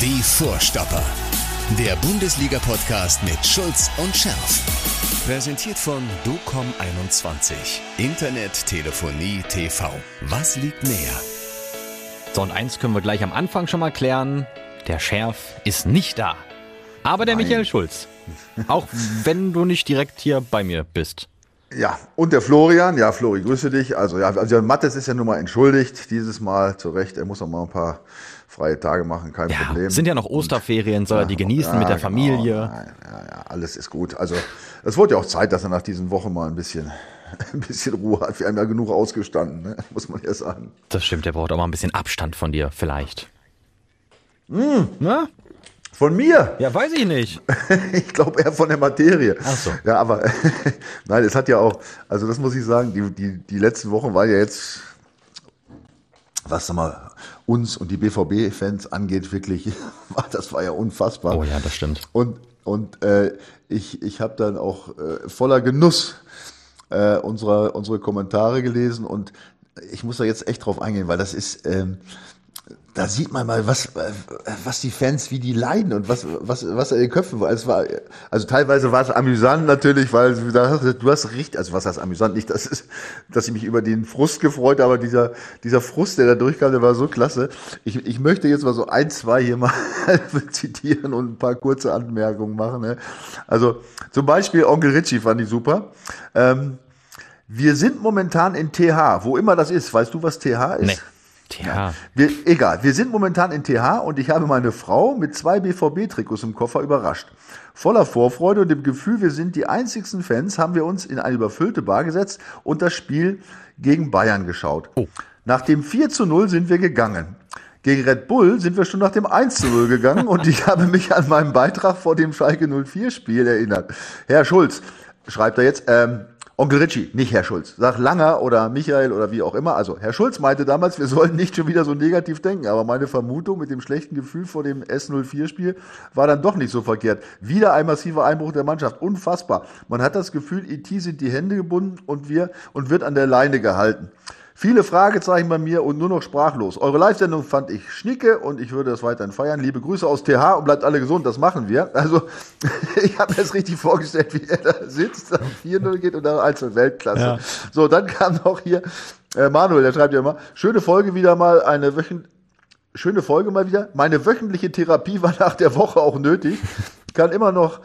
Die Vorstopper. Der Bundesliga-Podcast mit Schulz und Scherf. Präsentiert von DOCOM21. Internet, Telefonie, TV. Was liegt näher? So, und eins können wir gleich am Anfang schon mal klären. Der Schärf ist nicht da. Aber der Nein. Michael Schulz. Auch wenn du nicht direkt hier bei mir bist. Ja, und der Florian, ja, Flori, grüße dich. Also, ja, also Mattes ist ja nun mal entschuldigt, dieses Mal zu Recht. Er muss noch mal ein paar freie Tage machen, kein Ja, Problem. sind ja noch Osterferien, soll er die genießen mit der genau. Familie. Ja, ja, ja, alles ist gut. Also, es wurde ja auch Zeit, dass er nach diesen Wochen mal ein bisschen, ein bisschen Ruhe hat. Wir haben ja genug ausgestanden, ne? muss man ja sagen. Das stimmt, der braucht auch mal ein bisschen Abstand von dir, vielleicht. Hm. Na? Von mir? Ja, weiß ich nicht. Ich glaube eher von der Materie. Ach so. Ja, aber nein, es hat ja auch, also das muss ich sagen, die, die, die letzten Wochen war ja jetzt, was sag mal, uns und die BVB-Fans angeht, wirklich, das war ja unfassbar. Oh ja, das stimmt. Und, und äh, ich, ich habe dann auch äh, voller Genuss äh, unsere, unsere Kommentare gelesen und ich muss da jetzt echt drauf eingehen, weil das ist, ähm, da sieht man mal, was, was die Fans, wie die leiden und was, was, was in den Köpfen war. Es war, also teilweise war es amüsant natürlich, weil du hast- richtig, also was heißt amüsant, nicht, das ist, dass ich mich über den Frust gefreut, aber dieser, dieser Frust, der da durchkam, der war so klasse. Ich, ich möchte jetzt mal so ein, zwei hier mal zitieren und ein paar kurze Anmerkungen machen. Ne? Also zum Beispiel Onkel Richie fand ich super. Ähm, wir sind momentan in TH, wo immer das ist. Weißt du, was TH ist? Nee. Tja. Wir, egal, wir sind momentan in TH und ich habe meine Frau mit zwei BVB-Trikots im Koffer überrascht. Voller Vorfreude und dem Gefühl, wir sind die einzigsten Fans, haben wir uns in eine überfüllte Bar gesetzt und das Spiel gegen Bayern geschaut. Nach dem 4 zu 0 sind wir gegangen. Gegen Red Bull sind wir schon nach dem 1 zu 0 gegangen und ich habe mich an meinen Beitrag vor dem Schalke 04 Spiel erinnert. Herr Schulz, schreibt er jetzt, ähm, Onkel Richie, nicht Herr Schulz. Sag Langer oder Michael oder wie auch immer. Also Herr Schulz meinte damals, wir sollten nicht schon wieder so negativ denken. Aber meine Vermutung mit dem schlechten Gefühl vor dem S04-Spiel war dann doch nicht so verkehrt. Wieder ein massiver Einbruch der Mannschaft. Unfassbar. Man hat das Gefühl, IT sind die Hände gebunden und wir und wird an der Leine gehalten. Viele Fragezeichen bei mir und nur noch sprachlos. Eure Live-Sendung fand ich schnicke und ich würde das weiterhin feiern. Liebe Grüße aus TH und bleibt alle gesund, das machen wir. Also, ich habe mir das richtig vorgestellt, wie er da sitzt, am 4-0 geht und dann als Weltklasse. Ja. So, dann kam noch hier äh, Manuel, der schreibt ja immer, schöne Folge wieder mal, eine Wöchent schöne Folge mal wieder. Meine wöchentliche Therapie war nach der Woche auch nötig. Kann immer noch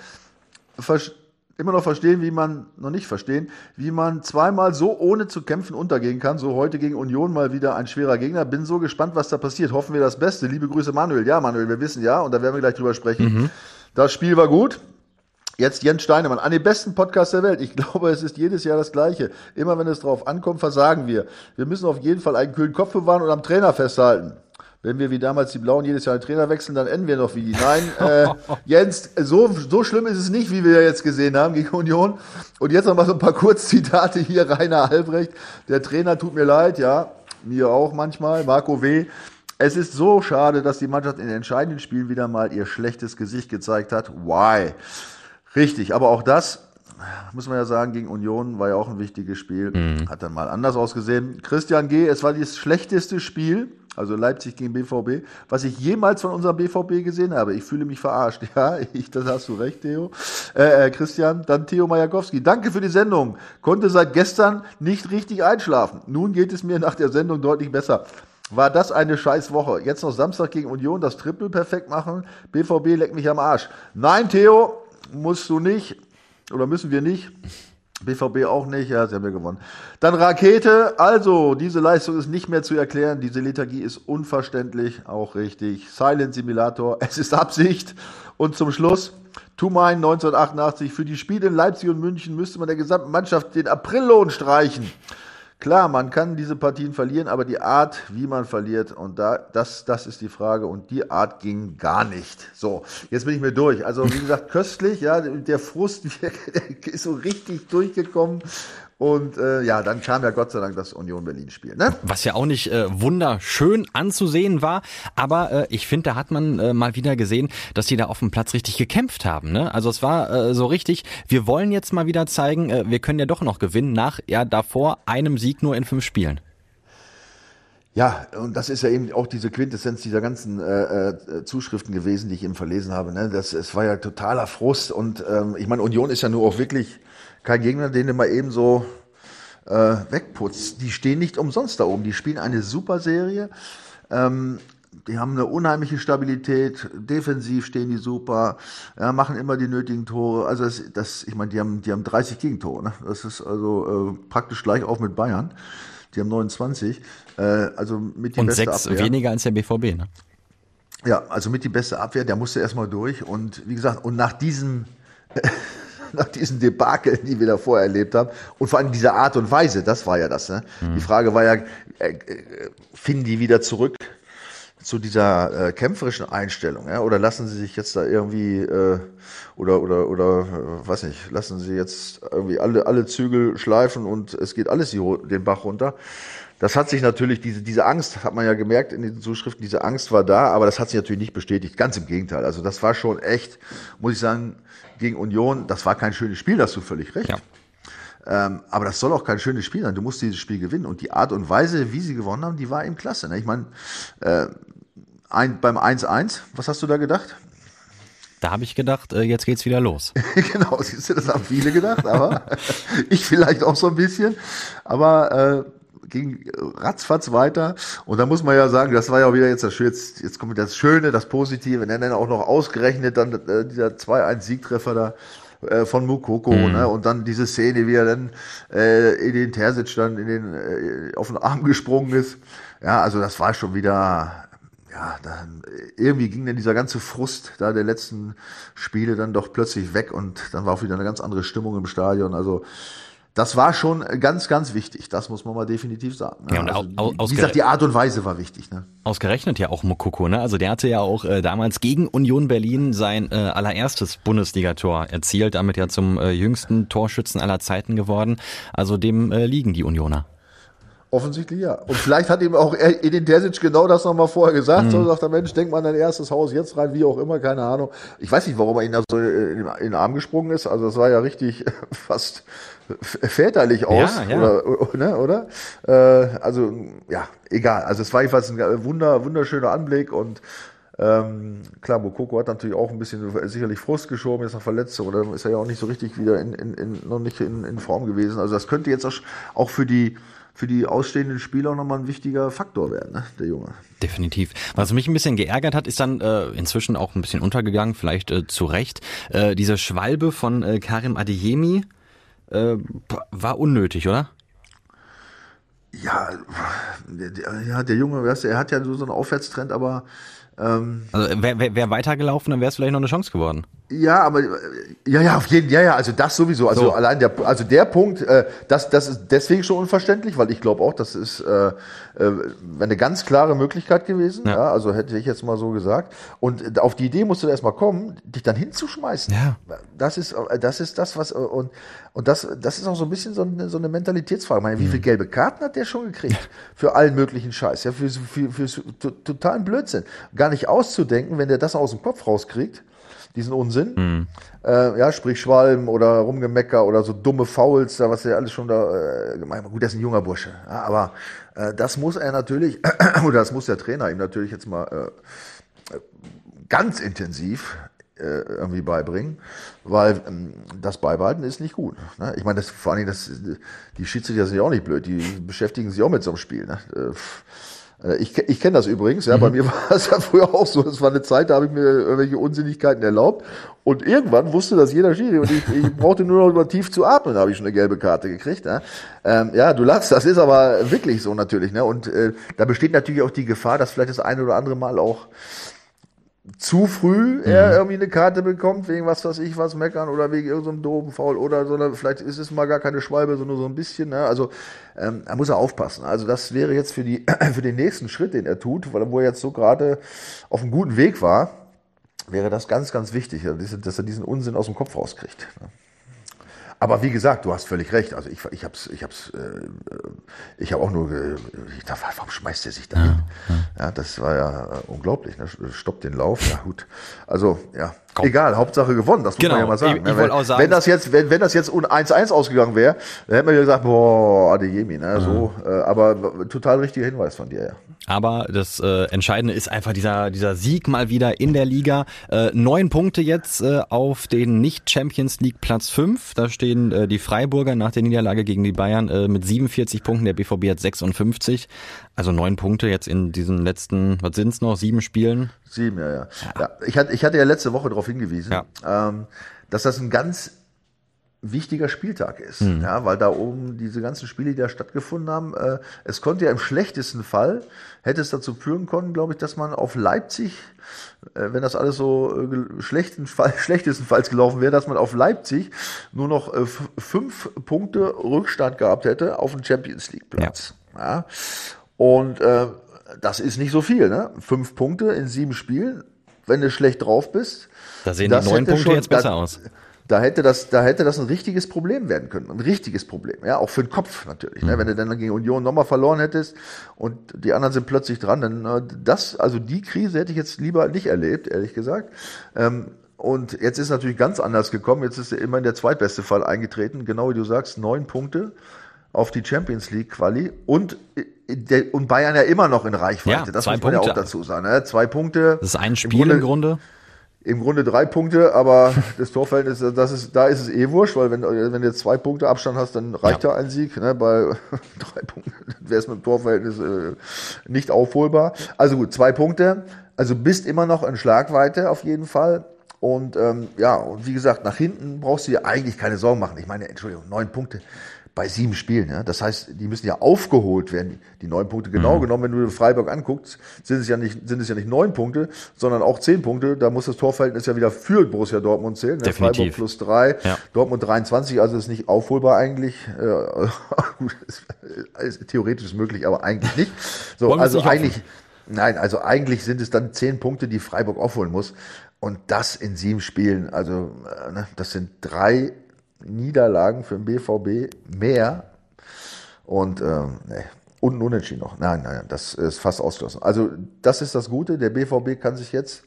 vers- immer noch verstehen, wie man, noch nicht verstehen, wie man zweimal so ohne zu kämpfen untergehen kann. So heute gegen Union mal wieder ein schwerer Gegner. Bin so gespannt, was da passiert. Hoffen wir das Beste. Liebe Grüße, Manuel. Ja, Manuel, wir wissen ja, und da werden wir gleich drüber sprechen. Das Spiel war gut. Jetzt Jens Steinemann, an den besten Podcast der Welt. Ich glaube, es ist jedes Jahr das Gleiche. Immer wenn es drauf ankommt, versagen wir. Wir müssen auf jeden Fall einen kühlen Kopf bewahren und am Trainer festhalten. Wenn wir wie damals die Blauen jedes Jahr einen Trainer wechseln, dann enden wir noch wie die. Nein, äh, Jens, so, so schlimm ist es nicht, wie wir jetzt gesehen haben gegen Union. Und jetzt noch mal so ein paar Kurzzitate hier. Rainer Albrecht, der Trainer tut mir leid, ja, mir auch manchmal. Marco W. Es ist so schade, dass die Mannschaft in den entscheidenden Spielen wieder mal ihr schlechtes Gesicht gezeigt hat. Why? Richtig, aber auch das, muss man ja sagen, gegen Union war ja auch ein wichtiges Spiel. Hat dann mal anders ausgesehen. Christian G., es war das schlechteste Spiel, also Leipzig gegen BVB, was ich jemals von unserem BVB gesehen habe. Ich fühle mich verarscht. Ja, ich, das hast du recht, Theo. Äh, äh, Christian, dann Theo Majakowski. Danke für die Sendung. Konnte seit gestern nicht richtig einschlafen. Nun geht es mir nach der Sendung deutlich besser. War das eine scheiß Woche? Jetzt noch Samstag gegen Union das Triple perfekt machen? BVB leckt mich am Arsch. Nein, Theo, musst du nicht. Oder müssen wir nicht. BVB auch nicht, ja, sie haben ja gewonnen. Dann Rakete, also diese Leistung ist nicht mehr zu erklären, diese Lethargie ist unverständlich, auch richtig. Silent Simulator, es ist Absicht. Und zum Schluss, Tumain 1988, für die Spiele in Leipzig und München müsste man der gesamten Mannschaft den Aprillohn streichen. Klar, man kann diese Partien verlieren, aber die Art, wie man verliert, und da, das, das ist die Frage, und die Art ging gar nicht. So, jetzt bin ich mir durch. Also, wie gesagt, köstlich, ja, der Frust der ist so richtig durchgekommen. Und äh, ja, dann kam ja Gott sei Dank das Union Berlin-Spiel. Ne? Was ja auch nicht äh, wunderschön anzusehen war, aber äh, ich finde, da hat man äh, mal wieder gesehen, dass die da auf dem Platz richtig gekämpft haben. Ne? Also es war äh, so richtig, wir wollen jetzt mal wieder zeigen, äh, wir können ja doch noch gewinnen nach ja davor einem Sieg nur in fünf Spielen. Ja, und das ist ja eben auch diese Quintessenz dieser ganzen äh, äh, Zuschriften gewesen, die ich eben verlesen habe. Ne? Das, es war ja totaler Frust und ähm, ich meine, Union ist ja nur auch wirklich kein Gegner, den du mal eben so äh, wegputzt. Die stehen nicht umsonst da oben. Die spielen eine super Serie. Ähm, die haben eine unheimliche Stabilität, defensiv stehen die super, ja, machen immer die nötigen Tore. Also das, das ich meine, die haben, die haben 30 Gegentore. Ne? Das ist also äh, praktisch gleich auf mit Bayern. Die haben 29. Äh, also mit die Und beste sechs Abwehr. weniger als der BVB, ne? Ja, also mit die beste Abwehr, der musste erstmal durch. Und wie gesagt, und nach diesem, nach diesen Debakel, die wir da vorher erlebt haben, und vor allem dieser Art und Weise, das war ja das. Ne? Die Frage war ja, äh, äh, finden die wieder zurück zu dieser äh, kämpferischen Einstellung, ja? oder lassen sie sich jetzt da irgendwie, äh, oder, oder, oder, äh, weiß nicht, lassen sie jetzt irgendwie alle, alle Zügel schleifen und es geht alles Ho- den Bach runter. Das hat sich natürlich, diese, diese Angst, hat man ja gemerkt in den Zuschriften, diese Angst war da, aber das hat sich natürlich nicht bestätigt. Ganz im Gegenteil. Also das war schon echt, muss ich sagen, gegen Union, das war kein schönes Spiel, da hast du völlig recht. Ja. Ähm, aber das soll auch kein schönes Spiel sein. Du musst dieses Spiel gewinnen. Und die Art und Weise, wie sie gewonnen haben, die war eben klasse. Ne? Ich meine, äh, ein, beim 1-1, was hast du da gedacht? Da habe ich gedacht, äh, jetzt geht's wieder los. genau, siehst du, das haben viele gedacht, aber ich vielleicht auch so ein bisschen. Aber äh, ging ratzfatz weiter. Und da muss man ja sagen, das war ja auch wieder jetzt das Schöne, jetzt, jetzt kommt das Schöne, das Positive, dann auch noch ausgerechnet dann äh, dieser 2-1-Siegtreffer da äh, von Mukoko, ne? Und dann diese Szene, wie er dann äh, in den Terzic dann in den, äh, auf den Arm gesprungen ist. Ja, also das war schon wieder, ja, dann irgendwie ging dann dieser ganze Frust da der letzten Spiele dann doch plötzlich weg und dann war auch wieder eine ganz andere Stimmung im Stadion. Also das war schon ganz, ganz wichtig. Das muss man mal definitiv sagen. Ne? Ja, und also, au- wie gesagt, die Art und Weise war wichtig. Ne? Ausgerechnet ja auch Mokoko, ne? Also der hatte ja auch äh, damals gegen Union Berlin sein äh, allererstes Bundesligator erzielt, damit ja zum äh, jüngsten Torschützen aller Zeiten geworden. Also dem äh, liegen die Unioner. Offensichtlich ja. Und vielleicht hat ihm auch Edin Terzic genau das nochmal vorher gesagt. So sagt er, Mensch, denk mal an dein erstes Haus jetzt rein, wie auch immer, keine Ahnung. Ich weiß nicht, warum er ihn da so in, in den Arm gesprungen ist. Also das sah ja richtig fast väterlich aus. Ja, ja. Oder, ne, oder? Äh, also, ja, egal. Also es war jedenfalls ein wunder, wunderschöner Anblick und ähm, klar, Mokoko hat natürlich auch ein bisschen sicherlich Frust geschoben, jetzt nach Verletzung, oder ist er ja auch nicht so richtig wieder in, in, in noch nicht in, in Form gewesen. Also das könnte jetzt auch für die für die ausstehenden Spieler auch nochmal ein wichtiger Faktor werden, ne, der Junge. Definitiv. Was mich ein bisschen geärgert hat, ist dann äh, inzwischen auch ein bisschen untergegangen, vielleicht äh, zu Recht. Äh, diese Schwalbe von äh, Karim Adeyemi äh, war unnötig, oder? Ja, der, der, ja, der Junge, weißt du, er hat ja so einen Aufwärtstrend, aber ähm, Also wäre wär, wär weitergelaufen, dann wäre es vielleicht noch eine Chance geworden. Ja, aber ja, ja, auf jeden, ja, ja, also das sowieso. Also So. allein der, also der Punkt, äh, das, das ist deswegen schon unverständlich, weil ich glaube auch, das ist äh, äh, eine ganz klare Möglichkeit gewesen. Ja. Ja. also hätte ich jetzt mal so gesagt. Und auf die Idee musst du erstmal kommen, dich dann hinzuschmeißen. Ja. Das ist, äh, das ist das, was äh, und und das, das ist auch so ein bisschen so eine, so eine Mentalitätsfrage. Ich meine, wie viele gelbe Karten hat der schon gekriegt für allen möglichen Scheiß? Ja, für, für, für, für totalen Blödsinn. Gar nicht auszudenken, wenn der das aus dem Kopf rauskriegt diesen Unsinn. Äh, ja, sprich Schwalben oder Rumgemecker oder so dumme Fouls, da was der alles schon da äh, gemeint hat. Gut, der ist ein junger Bursche. Ja, aber äh, das muss er natürlich, oder das muss der Trainer ihm natürlich jetzt mal äh, ganz intensiv äh, irgendwie beibringen, weil ähm, das Beibehalten ist nicht gut. Ne? Ich meine, das vor allen Dingen, das, die Schiedsrichter sind ja auch nicht blöd, die beschäftigen sich auch mit so einem Spiel. Ne? Äh. Äh, Ich, ich kenne das übrigens, ja, bei mir war es ja früher auch so. Es war eine Zeit, da habe ich mir irgendwelche Unsinnigkeiten erlaubt. Und irgendwann wusste das jeder Schiri. Und ich, ich brauchte nur noch mal tief zu atmen, da habe ich schon eine gelbe Karte gekriegt. Ja, ähm, ja du lachst, das ist aber wirklich so natürlich. Ne? Und äh, da besteht natürlich auch die Gefahr, dass vielleicht das eine oder andere Mal auch zu früh er irgendwie eine Karte bekommt, wegen was weiß ich was meckern oder wegen irgendeinem doofen Foul oder sondern vielleicht ist es mal gar keine Schwalbe, sondern so ein bisschen. Ne? Also ähm, da muss er aufpassen. Also das wäre jetzt für die für den nächsten Schritt, den er tut, weil er wo er jetzt so gerade auf einem guten Weg war, wäre das ganz, ganz wichtig, dass er diesen Unsinn aus dem Kopf rauskriegt. Ne? Aber wie gesagt, du hast völlig recht. Also ich, ich hab's, ich hab's, äh, ich habe auch nur, ge- ich dachte, warum schmeißt er sich da hin? Ja, das war ja äh, unglaublich. Ne? Stoppt den Lauf, ja gut. Also ja, Komm. Egal, Hauptsache gewonnen, das muss genau. man ja mal sagen. Ich, ich wenn, auch sagen. Wenn das jetzt, wenn, wenn das jetzt 1-1 ausgegangen wäre, dann hätten wir gesagt, boah, Adeyemi, ne, mhm. so, äh, aber total richtiger Hinweis von dir, ja. Aber das äh, Entscheidende ist einfach dieser, dieser Sieg mal wieder in der Liga. Äh, neun Punkte jetzt äh, auf den Nicht-Champions League Platz fünf. Da stehen äh, die Freiburger nach der Niederlage gegen die Bayern äh, mit 47 Punkten. Der BVB hat 56. Also neun Punkte jetzt in diesen letzten, was sind's noch, sieben Spielen? Sieben, ja, ja. ja. ja ich, hatte, ich hatte ja letzte Woche darauf hingewiesen, ja. ähm, dass das ein ganz wichtiger Spieltag ist, mhm. ja, weil da oben diese ganzen Spiele, die da stattgefunden haben, äh, es konnte ja im schlechtesten Fall, hätte es dazu führen können, glaube ich, dass man auf Leipzig, äh, wenn das alles so äh, schlechten Fall, schlechtestenfalls gelaufen wäre, dass man auf Leipzig nur noch äh, fünf Punkte Rückstand gehabt hätte auf den Champions League Platz. Ja. ja. Und äh, das ist nicht so viel, ne? Fünf Punkte in sieben Spielen, wenn du schlecht drauf bist. Da sehen die neun Punkte schon, jetzt besser da, aus. Da hätte das, da hätte das ein richtiges Problem werden können. Ein richtiges Problem. Ja, auch für den Kopf natürlich. Ne? Mhm. Ne? Wenn du dann gegen Union nochmal verloren hättest und die anderen sind plötzlich dran, dann äh, das, also die Krise hätte ich jetzt lieber nicht erlebt, ehrlich gesagt. Ähm, und jetzt ist natürlich ganz anders gekommen. Jetzt ist immerhin der zweitbeste Fall eingetreten. Genau wie du sagst, neun Punkte auf die Champions League Quali und äh, und Bayern ja immer noch in Reichweite. Ja, das muss man Punkte. ja auch dazu sagen. Ne? Zwei Punkte. Das ist ein Spiel im Grunde. Im Grunde im Grunde drei Punkte, aber das Torverhältnis, das ist, da ist es eh wurscht, weil wenn, wenn du jetzt zwei Punkte Abstand hast, dann reicht ja, ja ein Sieg. Ne? Bei drei Punkten wäre es mit dem Torverhältnis äh, nicht aufholbar. Also gut, zwei Punkte. Also bist immer noch in Schlagweite auf jeden Fall. Und ähm, ja, und wie gesagt, nach hinten brauchst du dir eigentlich keine Sorgen machen. Ich meine, Entschuldigung, neun Punkte bei sieben Spielen. Ja? Das heißt, die müssen ja aufgeholt werden, die, neun Punkte. Genau mhm. genommen, wenn du Freiburg anguckst, sind es ja nicht, sind es ja nicht neun Punkte, sondern auch zehn Punkte. Da muss das Torverhältnis ja wieder für Borussia Dortmund zählen. Ne? Definitiv. Freiburg plus drei, ja. Dortmund 23, also ist nicht aufholbar eigentlich. Äh, ist theoretisch möglich, aber eigentlich nicht. So, also nicht eigentlich, nein, also eigentlich sind es dann zehn Punkte, die Freiburg aufholen muss. Und das in sieben Spielen, also äh, ne, das sind drei Niederlagen für den BVB mehr. Und äh, nee, und Unentschieden noch. Nein, nein, das ist fast ausgeschlossen. Also das ist das Gute. Der BVB kann sich jetzt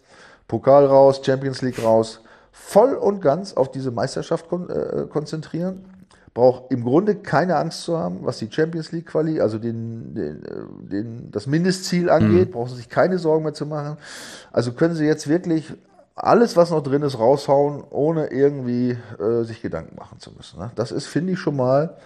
Pokal raus, Champions League raus, voll und ganz auf diese Meisterschaft kon äh, konzentrieren. Braucht im Grunde keine Angst zu haben, was die Champions League Quali, also den, den, äh, den, das Mindestziel angeht. Mhm. Brauchen sie sich keine Sorgen mehr zu machen. Also können sie jetzt wirklich alles, was noch drin ist, raushauen, ohne irgendwie äh, sich Gedanken machen zu müssen. Ne? Das ist, finde ich, schon mal,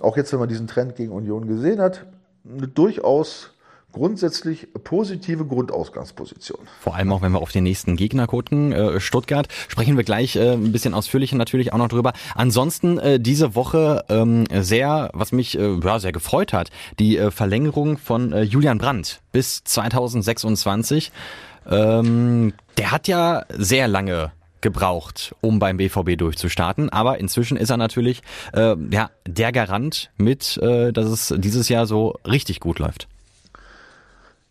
auch jetzt, wenn man diesen Trend gegen Union gesehen hat, eine durchaus grundsätzlich positive Grundausgangsposition. Vor allem auch, wenn wir auf den nächsten Gegner gucken, äh, Stuttgart, sprechen wir gleich äh, ein bisschen ausführlicher natürlich auch noch drüber. Ansonsten äh, diese Woche ähm, sehr, was mich ja, sehr gefreut hat, die Verlängerung von Julian Brandt bis 2026. Ähm, der hat ja sehr lange gebraucht, um beim BVB durchzustarten. Aber inzwischen ist er natürlich äh, ja der Garant mit, äh, dass es dieses Jahr so richtig gut läuft.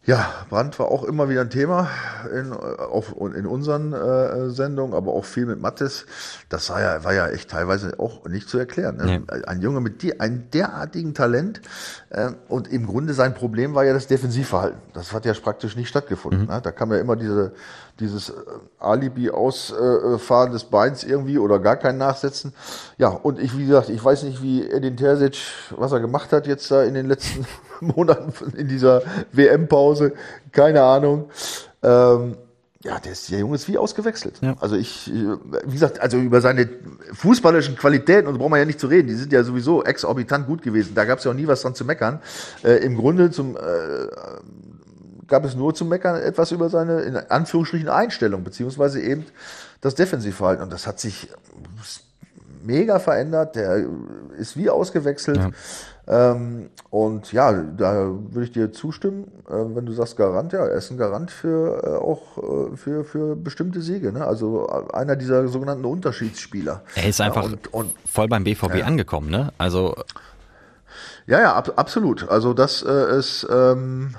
Ja, Brand war auch immer wieder ein Thema in, auf, in unseren äh, Sendungen, aber auch viel mit Mattes. Das war ja, war ja echt teilweise auch nicht zu erklären. Ne? Nee. Ein Junge mit die, einem derartigen Talent äh, und im Grunde sein Problem war ja das Defensivverhalten. Das hat ja praktisch nicht stattgefunden. Mhm. Ne? Da kam ja immer diese, dieses äh, Alibi ausfahren des Beins irgendwie oder gar kein Nachsetzen. Ja, und ich, wie gesagt, ich weiß nicht, wie Edin Terzic, was er gemacht hat jetzt da in den letzten Monaten in dieser WM-Pause. Keine Ahnung. Ähm, ja, der, ist, der Junge ist wie ausgewechselt. Ja. Also ich, wie gesagt, also über seine fußballischen Qualitäten, und brauchen wir ja nicht zu reden, die sind ja sowieso exorbitant gut gewesen. Da gab es ja auch nie was dran zu meckern. Äh, Im Grunde zum, äh, gab es nur zu meckern etwas über seine, in Anführungsstrichen, Einstellung, beziehungsweise eben das Defensivverhalten. Und das hat sich mega verändert. Der ist wie ausgewechselt. Ja. Ähm, und ja, da würde ich dir zustimmen, äh, wenn du sagst Garant, ja, er ist ein Garant für äh, auch äh, für, für bestimmte Siege. Ne? Also äh, einer dieser sogenannten Unterschiedsspieler. Er ist einfach ja, und, und, voll beim BVB ja. angekommen, ne? Also Ja, ja, ab, absolut. Also das äh, ist, ähm,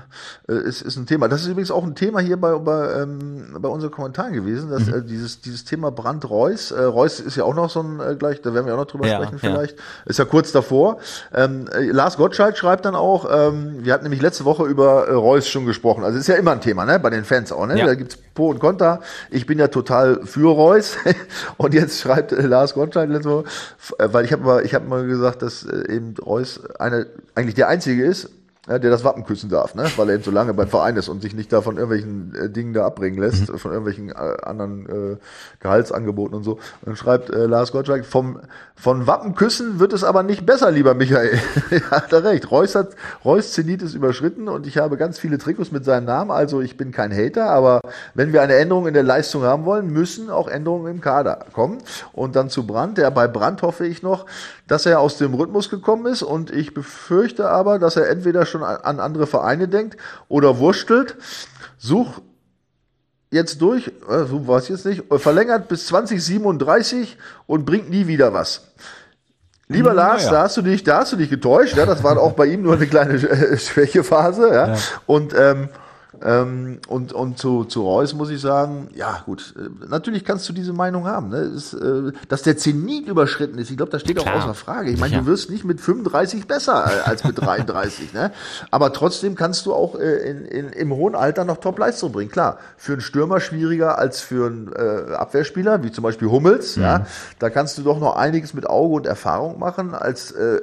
äh, ist, ist ein Thema. Das ist übrigens auch ein Thema hier bei, bei, ähm, bei unseren Kommentaren gewesen, dass mhm. äh, dieses, dieses Thema Brand Reus, äh, Reus ist ja auch noch so ein, äh, gleich, da werden wir auch noch drüber ja, sprechen vielleicht, ja. ist ja kurz davor. Ähm, äh, Lars Gottschalk schreibt dann auch, ähm, wir hatten nämlich letzte Woche über äh, Reus schon gesprochen, also ist ja immer ein Thema, ne, bei den Fans auch, ne, ja. da gibt's Pro und Contra. Ich bin ja total für Reus und jetzt schreibt äh, Lars Gottschalk letzte Woche, äh, weil ich habe mal, habe mal gesagt, dass äh, eben Reus eine eigentlich der Einzige ist, ja, der das Wappen küssen darf, ne? weil er eben so lange beim Verein ist und sich nicht da von irgendwelchen äh, Dingen da abbringen lässt, mhm. von irgendwelchen äh, anderen äh, Gehaltsangeboten und so. Und dann schreibt äh, Lars Gottschalk, vom, von Wappen küssen wird es aber nicht besser, lieber Michael. ja, hat er recht. Reus hat, Reus Zenit ist überschritten und ich habe ganz viele Trikots mit seinem Namen, also ich bin kein Hater, aber wenn wir eine Änderung in der Leistung haben wollen, müssen auch Änderungen im Kader kommen. Und dann zu Brand, der bei Brand hoffe ich noch, dass er aus dem Rhythmus gekommen ist und ich befürchte aber, dass er entweder schon an andere Vereine denkt oder wurstelt. Such jetzt durch, äh, so war es jetzt nicht, verlängert bis 2037 und bringt nie wieder was. Lieber hm, Lars, da hast du dich, da hast du dich getäuscht. Ja, das war auch bei ihm nur eine kleine äh, Schwächephase. Ja. ja. Und ähm, ähm, und und zu, zu Reus muss ich sagen, ja gut, äh, natürlich kannst du diese Meinung haben. Ne? Ist, äh, dass der Zenit überschritten ist, ich glaube, das steht Klar. auch außer Frage. Ich meine, ja. du wirst nicht mit 35 besser als mit 33. ne? Aber trotzdem kannst du auch äh, in, in, im hohen Alter noch Top-Leistung bringen. Klar, für einen Stürmer schwieriger als für einen äh, Abwehrspieler, wie zum Beispiel Hummels. Mhm. Ja? Da kannst du doch noch einiges mit Auge und Erfahrung machen als äh,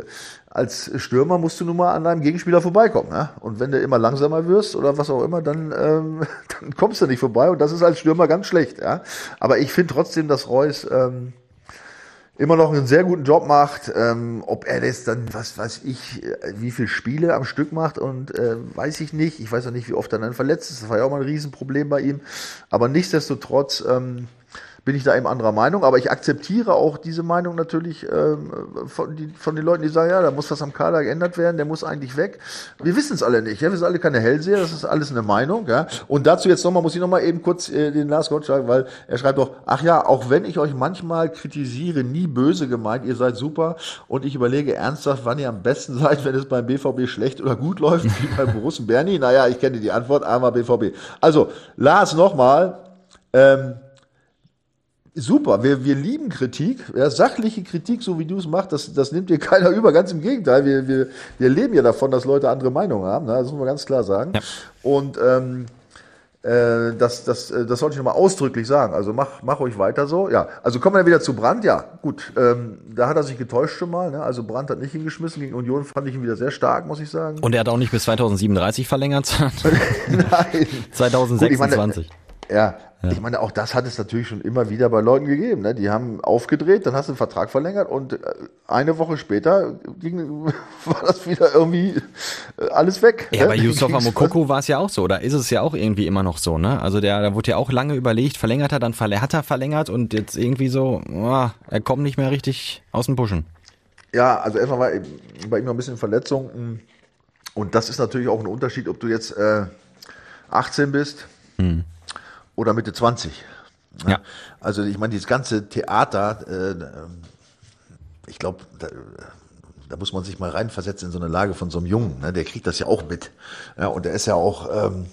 als Stürmer musst du nun mal an deinem Gegenspieler vorbeikommen. Ne? Und wenn du immer langsamer wirst oder was auch immer, dann, ähm, dann kommst du nicht vorbei. Und das ist als Stürmer ganz schlecht. Ja? Aber ich finde trotzdem, dass Reus ähm, immer noch einen sehr guten Job macht. Ähm, ob er das dann, was weiß ich, äh, wie viele Spiele am Stück macht und äh, weiß ich nicht. Ich weiß auch nicht, wie oft er dann verletzt ist. Das war ja auch mal ein Riesenproblem bei ihm. Aber nichtsdestotrotz ähm, bin ich da eben anderer Meinung. Aber ich akzeptiere auch diese Meinung natürlich ähm, von, die, von den Leuten, die sagen, ja, da muss was am Kader geändert werden, der muss eigentlich weg. Wir wissen es alle nicht. Ja? Wir sind alle keine Hellseher, das ist alles eine Meinung. Ja? Und dazu jetzt nochmal, muss ich nochmal eben kurz äh, den Lars Gott sagen, weil er schreibt doch, ach ja, auch wenn ich euch manchmal kritisiere, nie böse gemeint, ihr seid super und ich überlege ernsthaft, wann ihr am besten seid, wenn es beim BVB schlecht oder gut läuft, wie beim Borussen Bernie. Naja, ich kenne die Antwort, armer BVB. Also, Lars nochmal, ähm, super. Wir, wir lieben Kritik. Ja, sachliche Kritik, so wie du es machst, das, das nimmt dir keiner über. Ganz im Gegenteil. Wir, wir, wir leben ja davon, dass Leute andere Meinungen haben. Ne? Das muss man ganz klar sagen. Ja. Und ähm, äh, das, das, äh, das sollte ich nochmal ausdrücklich sagen. Also mach, mach euch weiter so. Ja, also kommen wir wieder zu Brandt. Ja, gut. Ähm, da hat er sich getäuscht schon mal. Ne? Also Brandt hat nicht hingeschmissen. Gegen Union fand ich ihn wieder sehr stark, muss ich sagen. Und er hat auch nicht bis 2037 verlängert. Nein. 2026. Gut, meine, ja, ja, ich meine, auch das hat es natürlich schon immer wieder bei Leuten gegeben. Ne? Die haben aufgedreht, dann hast du einen Vertrag verlängert und äh, eine Woche später ging, war das wieder irgendwie äh, alles weg. Ja, ne? bei Yusufa Mokoko war es ja auch so, oder ist es ja auch irgendwie immer noch so, ne? Also der, da wurde ja auch lange überlegt, verlängert er, dann hat er verlängert und jetzt irgendwie so, oh, er kommt nicht mehr richtig aus dem Buschen. Ja, also erstmal war bei ihm noch ein bisschen Verletzung und das ist natürlich auch ein Unterschied, ob du jetzt äh, 18 bist. Hm oder Mitte 20. Ja. Also ich meine, dieses ganze Theater, äh, ich glaube, da, da, muss man sich mal reinversetzen in so eine Lage von so einem Jungen. Ne? Der kriegt das ja auch mit. Ja, und der ist ja auch, ähm,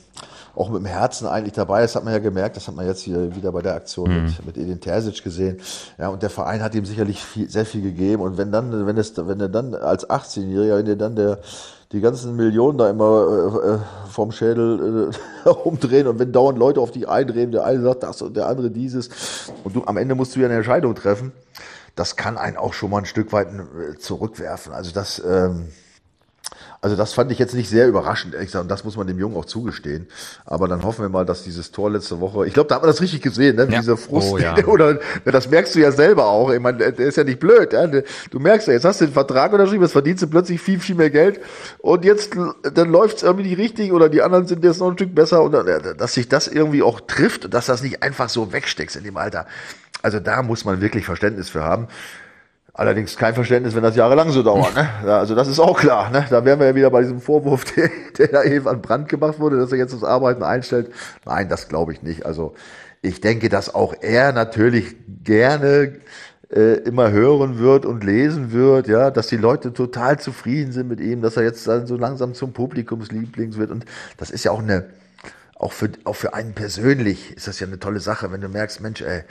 auch mit dem Herzen eigentlich dabei. Das hat man ja gemerkt, das hat man jetzt hier wieder bei der Aktion mhm. mit, mit Edin Terzic gesehen. Ja, und der Verein hat ihm sicherlich viel, sehr viel gegeben. Und wenn dann, wenn es, wenn er dann als 18-Jähriger, wenn der dann der die ganzen Millionen da immer äh, äh vom Schädel äh, umdrehen und wenn dauernd Leute auf dich eindrehen, der eine sagt das und der andere dieses und du am Ende musst du ja eine Entscheidung treffen, das kann einen auch schon mal ein Stück weit äh, zurückwerfen. Also das ähm, also das fand ich jetzt nicht sehr überraschend, ehrlich gesagt. Und das muss man dem Jungen auch zugestehen. Aber dann hoffen wir mal, dass dieses Tor letzte Woche, ich glaube, da hat man das richtig gesehen, ne? Ja. Diese Frust. Oh, ja. Oder das merkst du ja selber auch. Ich meine, der ist ja nicht blöd. Ja? Du merkst ja, jetzt hast du den Vertrag unterschrieben, jetzt verdienst du plötzlich viel, viel mehr Geld. Und jetzt, dann läuft es irgendwie nicht richtig oder die anderen sind jetzt noch ein Stück besser. Und dass sich das irgendwie auch trifft und dass das nicht einfach so wegsteckst in dem Alter. Also da muss man wirklich Verständnis für haben. Allerdings kein Verständnis, wenn das jahrelang so dauert. Ne? Also das ist auch klar. Ne? Da wären wir ja wieder bei diesem Vorwurf, der, der da eben an Brand gemacht wurde, dass er jetzt das Arbeiten einstellt. Nein, das glaube ich nicht. Also ich denke, dass auch er natürlich gerne äh, immer hören wird und lesen wird, ja, dass die Leute total zufrieden sind mit ihm, dass er jetzt dann so langsam zum Publikumsliebling wird. Und das ist ja auch eine, auch für, auch für einen persönlich ist das ja eine tolle Sache, wenn du merkst, Mensch, ey,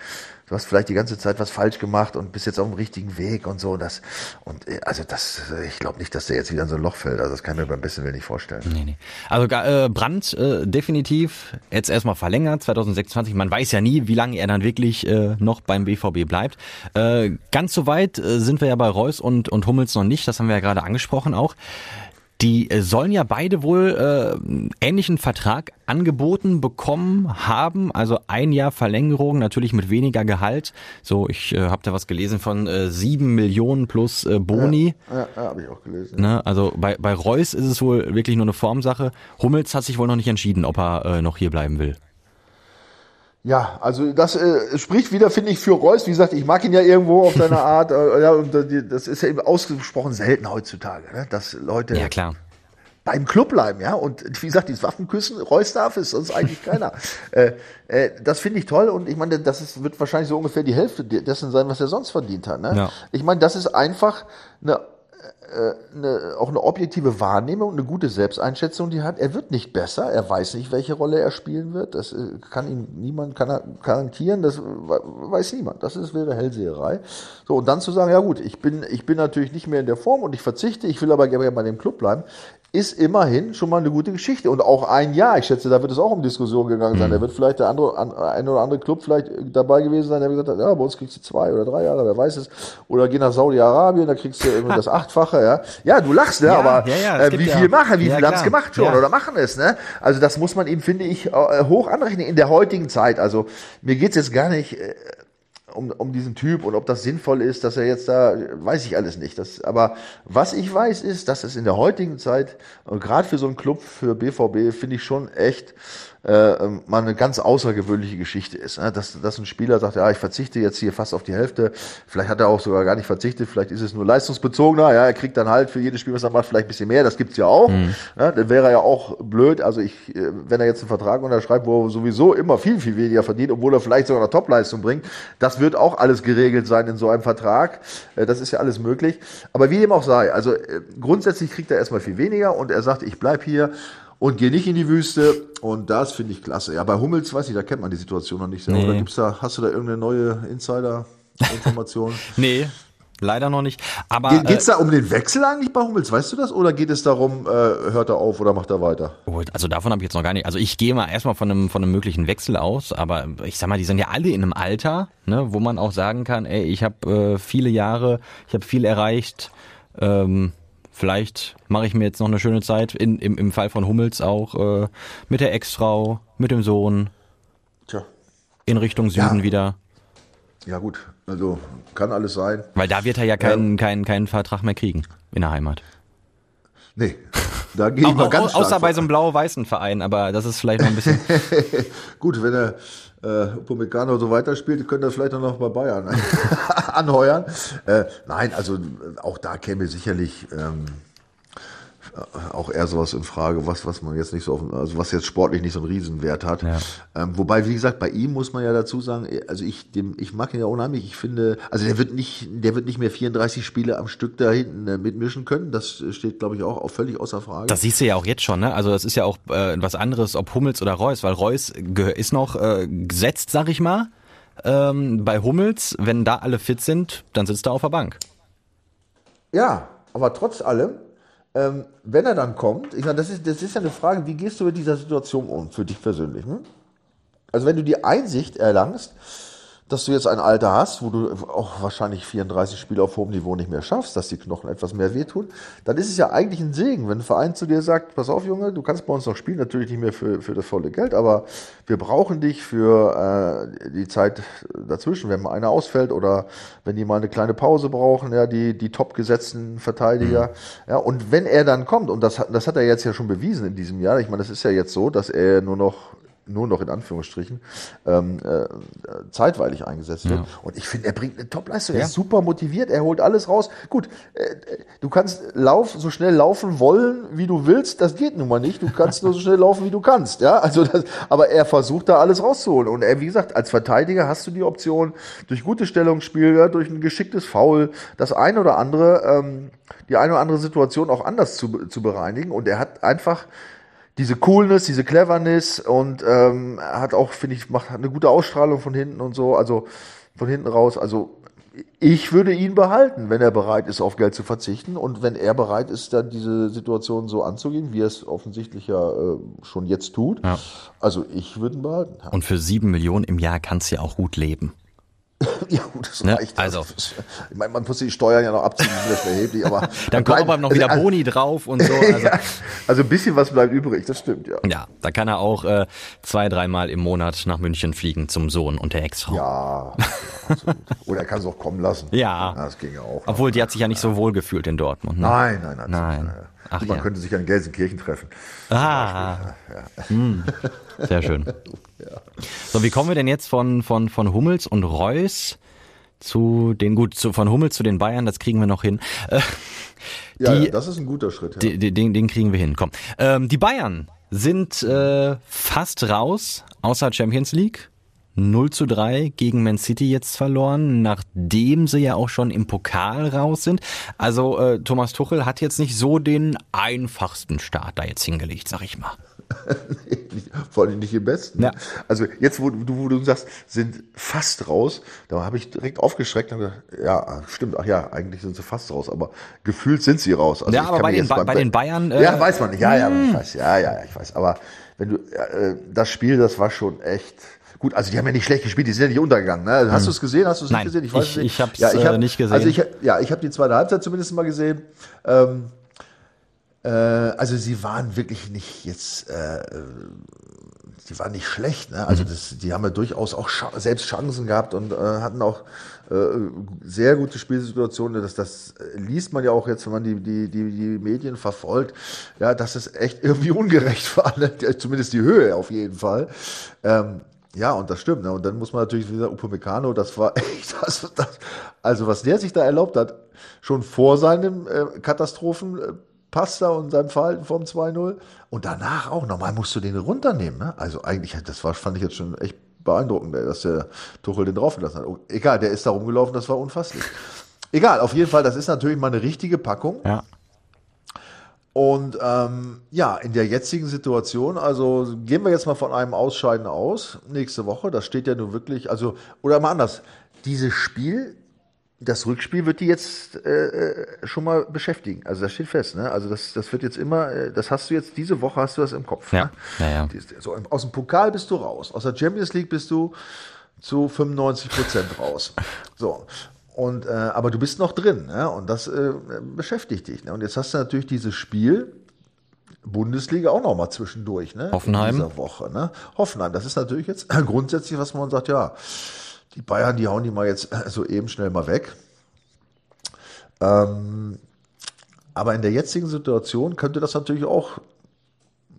du hast vielleicht die ganze Zeit was falsch gemacht und bist jetzt auf dem richtigen Weg und so. Das, und äh, also das, ich glaube nicht, dass der jetzt wieder in so ein Loch fällt. Also das kann ich mir beim besten Willen nicht vorstellen. Nee, nee. Also äh, Brandt äh, definitiv jetzt erstmal verlängert, 2026. Man weiß ja nie, wie lange er dann wirklich äh, noch beim BVB bleibt. Äh, ganz so weit äh, sind wir ja bei Reus und, und Hummels noch nicht, das haben wir ja gerade angesprochen auch. Die äh, sollen ja beide wohl äh, ähnlichen Vertrag angeboten bekommen haben, also ein Jahr Verlängerung, natürlich mit weniger Gehalt. So, ich äh, habe da was gelesen von äh, sieben Millionen plus äh, Boni. Ja, ja, ja habe ich auch gelesen. Ne? Also bei, bei Reus ist es wohl wirklich nur eine Formsache. Hummels hat sich wohl noch nicht entschieden, ob er äh, noch hier bleiben will. Ja, also das äh, spricht wieder, finde ich, für Reus. Wie gesagt, ich mag ihn ja irgendwo auf seine Art. Äh, ja, und das ist ja eben ausgesprochen selten heutzutage, ne? dass Leute ja, klar. beim Club bleiben, ja. Und wie gesagt, dieses Waffenküssen, Reus darf es, sonst eigentlich keiner. äh, äh, das finde ich toll und ich meine, das ist, wird wahrscheinlich so ungefähr die Hälfte dessen sein, was er sonst verdient hat. Ne? Ja. Ich meine, das ist einfach eine eine, auch eine objektive Wahrnehmung, eine gute Selbsteinschätzung, die hat. Er wird nicht besser, er weiß nicht, welche Rolle er spielen wird. Das äh, kann ihm niemand kann garantieren, das weiß niemand. Das ist wäre Hellseherei. So, und dann zu sagen, ja gut, ich bin, ich bin natürlich nicht mehr in der Form und ich verzichte, ich will aber gerne bei dem Club bleiben ist immerhin schon mal eine gute Geschichte. Und auch ein Jahr, ich schätze, da wird es auch um Diskussionen gegangen sein. Mhm. Da wird vielleicht der andere, ein oder andere Club vielleicht dabei gewesen sein, der gesagt hat, ja, bei uns kriegst du zwei oder drei Jahre, wer weiß es. Oder geh nach Saudi-Arabien, da kriegst du irgendwie das Achtfache, ja. Ja, du lachst, ne? Ja, aber ja, äh, wie viel machen, wie viel haben es gemacht schon oder machen es, ne? Also das muss man ihm, finde ich, äh, hoch anrechnen in der heutigen Zeit. Also mir geht's jetzt gar nicht, äh, um, um diesen Typ und ob das sinnvoll ist, dass er jetzt da, weiß ich alles nicht. Das, aber was ich weiß, ist, dass es in der heutigen Zeit, gerade für so einen Club, für BVB, finde ich schon echt äh, ähm, mal eine ganz außergewöhnliche Geschichte ist. Ne? Dass, dass ein Spieler sagt, ja, ich verzichte jetzt hier fast auf die Hälfte. Vielleicht hat er auch sogar gar nicht verzichtet, vielleicht ist es nur leistungsbezogener. Ja, er kriegt dann halt für jedes Spiel, was er macht, vielleicht ein bisschen mehr. Das gibt's ja auch. Mhm. Ja, dann wäre er ja auch blöd. Also ich, äh, wenn er jetzt einen Vertrag unterschreibt, wo er sowieso immer viel, viel weniger verdient, obwohl er vielleicht sogar eine Topleistung bringt, das wird auch alles geregelt sein in so einem Vertrag. Äh, das ist ja alles möglich. Aber wie dem auch sei, also äh, grundsätzlich kriegt er erstmal viel weniger und er sagt, ich bleib hier und geh nicht in die Wüste. Und das finde ich klasse. Ja, bei Hummels weiß ich, da kennt man die Situation noch nicht. Nee. Oder gibt's da, hast du da irgendeine neue Insider-Information? nee. Leider noch nicht. Aber Ge geht's äh, da um den Wechsel eigentlich bei Hummels, weißt du das? Oder geht es darum, äh, hört er auf oder macht er weiter? Oh, also davon habe ich jetzt noch gar nicht. Also ich gehe mal erstmal von einem von einem möglichen Wechsel aus, aber ich sag mal, die sind ja alle in einem Alter, ne, wo man auch sagen kann, ey, ich habe äh, viele Jahre, ich habe viel erreicht. Ähm, vielleicht mache ich mir jetzt noch eine schöne Zeit, in, im, im Fall von Hummels auch, äh, mit der Ex-Frau, mit dem Sohn. Tja. In Richtung Süden ja. wieder. Ja, gut, also kann alles sein. Weil da wird er ja keinen, ähm, keinen, keinen Vertrag mehr kriegen in der Heimat. Nee, da gehe ich mal ganz Außer bei so einem blau-weißen Verein, aber das ist vielleicht noch ein bisschen. gut, wenn er äh, Upamecano so weiterspielt, könnte er vielleicht noch bei Bayern anheuern. Äh, nein, also auch da käme sicherlich ähm, äh, auch eher sowas in Frage, was, was man jetzt nicht so auf, also was jetzt sportlich nicht so einen Riesenwert hat. Ja. Ähm, wobei, wie gesagt, bei ihm muss man ja dazu sagen, also ich, dem, ich mag ihn ja unheimlich. Ich finde, also der wird nicht, der wird nicht mehr 34 Spiele am Stück da hinten äh, mitmischen können. Das steht, glaube ich, auch, auch völlig außer Frage. Das siehst du ja auch jetzt schon, ne? Also das ist ja auch äh, was anderes, ob Hummels oder Reus, weil Reus ist noch äh, gesetzt, sag ich mal. Ähm, bei Hummels, wenn da alle fit sind, dann sitzt er auf der Bank. Ja, aber trotz allem, ähm, wenn er dann kommt, ich meine, das ist, das ist ja eine Frage, wie gehst du mit dieser Situation um, für dich persönlich? Hm? Also wenn du die Einsicht erlangst, dass du jetzt ein Alter hast, wo du auch wahrscheinlich 34 Spiele auf hohem Niveau nicht mehr schaffst, dass die Knochen etwas mehr wehtun, dann ist es ja eigentlich ein Segen, wenn ein Verein zu dir sagt, pass auf Junge, du kannst bei uns noch spielen, natürlich nicht mehr für, für das volle Geld, aber wir brauchen dich für äh, die Zeit dazwischen, wenn mal einer ausfällt oder wenn die mal eine kleine Pause brauchen, ja, die, die top gesetzten Verteidiger. Mhm. Ja, und wenn er dann kommt, und das, das hat er jetzt ja schon bewiesen in diesem Jahr, ich meine, das ist ja jetzt so, dass er nur noch nur noch in Anführungsstrichen, ähm, äh, zeitweilig eingesetzt wird. Ja. Und ich finde, er bringt eine Topleistung. Er ist super motiviert, er holt alles raus. Gut, äh, du kannst lauf, so schnell laufen wollen, wie du willst. Das geht nun mal nicht. Du kannst nur so schnell laufen, wie du kannst. Ja, also das, aber er versucht da alles rauszuholen. Und er, wie gesagt, als Verteidiger hast du die Option, durch gute Stellungsspiel, ja, durch ein geschicktes Foul, das eine oder andere, ähm, die eine oder andere Situation auch anders zu, zu bereinigen. Und er hat einfach diese Coolness, diese Cleverness und ähm, hat auch, finde ich, macht eine gute Ausstrahlung von hinten und so, also von hinten raus. Also ich würde ihn behalten, wenn er bereit ist, auf Geld zu verzichten und wenn er bereit ist, dann diese Situation so anzugehen, wie er es offensichtlich ja äh, schon jetzt tut. Ja. Also ich würde ihn behalten. Und für sieben Millionen im Jahr kannst du ja auch gut leben. Ja, gut, das ne? reicht. Also, ich meine, man muss die Steuern ja noch abziehen, das ist erheblich, aber. Dann kommt aber noch wieder also, Boni drauf und so. Also, ja, also ein bisschen was bleibt übrig, das stimmt, ja. Ja, da kann er auch äh, zwei, dreimal im Monat nach München fliegen zum Sohn und der Ex-Frau. Ja, ja Oder er kann es auch kommen lassen. Ja. ja das ging ja auch. Obwohl, die hat sich ja nicht so wohl gefühlt in Dortmund. Ne? Nein, nein, nein. Nein. Ach, man ja. könnte sich an Gelsenkirchen treffen. Ah. Ja. Hm. Sehr schön. ja. So, wie kommen wir denn jetzt von, von, von Hummels und Reus zu den, gut, zu, von Hummels zu den Bayern, das kriegen wir noch hin. Äh, die, ja, das ist ein guter Schritt. Ja. Die, den, den kriegen wir hin, komm. Ähm, die Bayern sind äh, fast raus, außer Champions League. 0 zu 3 gegen Man City jetzt verloren, nachdem sie ja auch schon im Pokal raus sind. Also äh, Thomas Tuchel hat jetzt nicht so den einfachsten Start da jetzt hingelegt, sag ich mal. Vor allem nicht im besten. Ja. Also jetzt, wo du, wo du sagst, sind fast raus, da habe ich direkt aufgeschreckt und gesagt, ja, stimmt, ach ja, eigentlich sind sie fast raus, aber gefühlt sind sie raus. Also ja, aber bei den, ba bei den Bayern. Äh, ja, weiß man nicht. Ja, ja, ich hm. weiß, ja, ja, ich weiß. Aber wenn du, äh, das Spiel, das war schon echt. Gut, also die haben ja nicht schlecht gespielt, die sind ja nicht untergegangen. Ne? Hast hm. du es gesehen? Hast du es nicht gesehen? Ich weiß ich, nicht. Ich habe es ja, ich hab, äh, nicht gesehen. Also ich, ja, ich habe die zweite Halbzeit zumindest mal gesehen. Ähm, äh, also sie waren wirklich nicht jetzt, äh, die waren nicht schlecht. Ne? Also mhm. das, die haben ja durchaus auch Sch selbst Chancen gehabt und äh, hatten auch äh, sehr gute Spielsituationen. Das, das liest man ja auch jetzt, wenn man die, die, die, die Medien verfolgt, ja, dass es echt irgendwie ungerecht war. Ne? Zumindest die Höhe auf jeden Fall. Ähm, ja, und das stimmt. Ne? Und dann muss man natürlich wieder Upamecano, das war echt, das, das, also was der sich da erlaubt hat, schon vor seinem äh, Katastrophen äh, Pasta und seinem Verhalten vom 2-0. Und danach auch. Normal musst du den runternehmen. Ne? Also eigentlich, das war, fand ich jetzt schon echt beeindruckend, dass der Tuchel den draufgelassen hat. Egal, der ist da rumgelaufen, das war unfasslich. Egal, auf jeden Fall, das ist natürlich mal eine richtige Packung. Ja. Und ähm, ja, in der jetzigen Situation, also gehen wir jetzt mal von einem Ausscheiden aus, nächste Woche, das steht ja nun wirklich, also, oder mal anders, dieses Spiel das Rückspiel wird die jetzt äh, äh, schon mal beschäftigen. Also das steht fest. Ne? Also das, das wird jetzt immer, äh, das hast du jetzt, diese Woche hast du das im Kopf. Ja. Ne? Ja, ja. So, aus dem Pokal bist du raus. Aus der Champions League bist du zu 95 Prozent raus. So. Und, äh, aber du bist noch drin. Ne? Und das äh, beschäftigt dich. Ne? Und jetzt hast du natürlich dieses Spiel, Bundesliga auch noch mal zwischendurch. Ne? Hoffenheim. In dieser Woche. Ne? Hoffenheim. Das ist natürlich jetzt grundsätzlich, was man sagt, ja die Bayern, die hauen die mal jetzt so eben schnell mal weg. Ähm, aber in der jetzigen Situation könnte das natürlich auch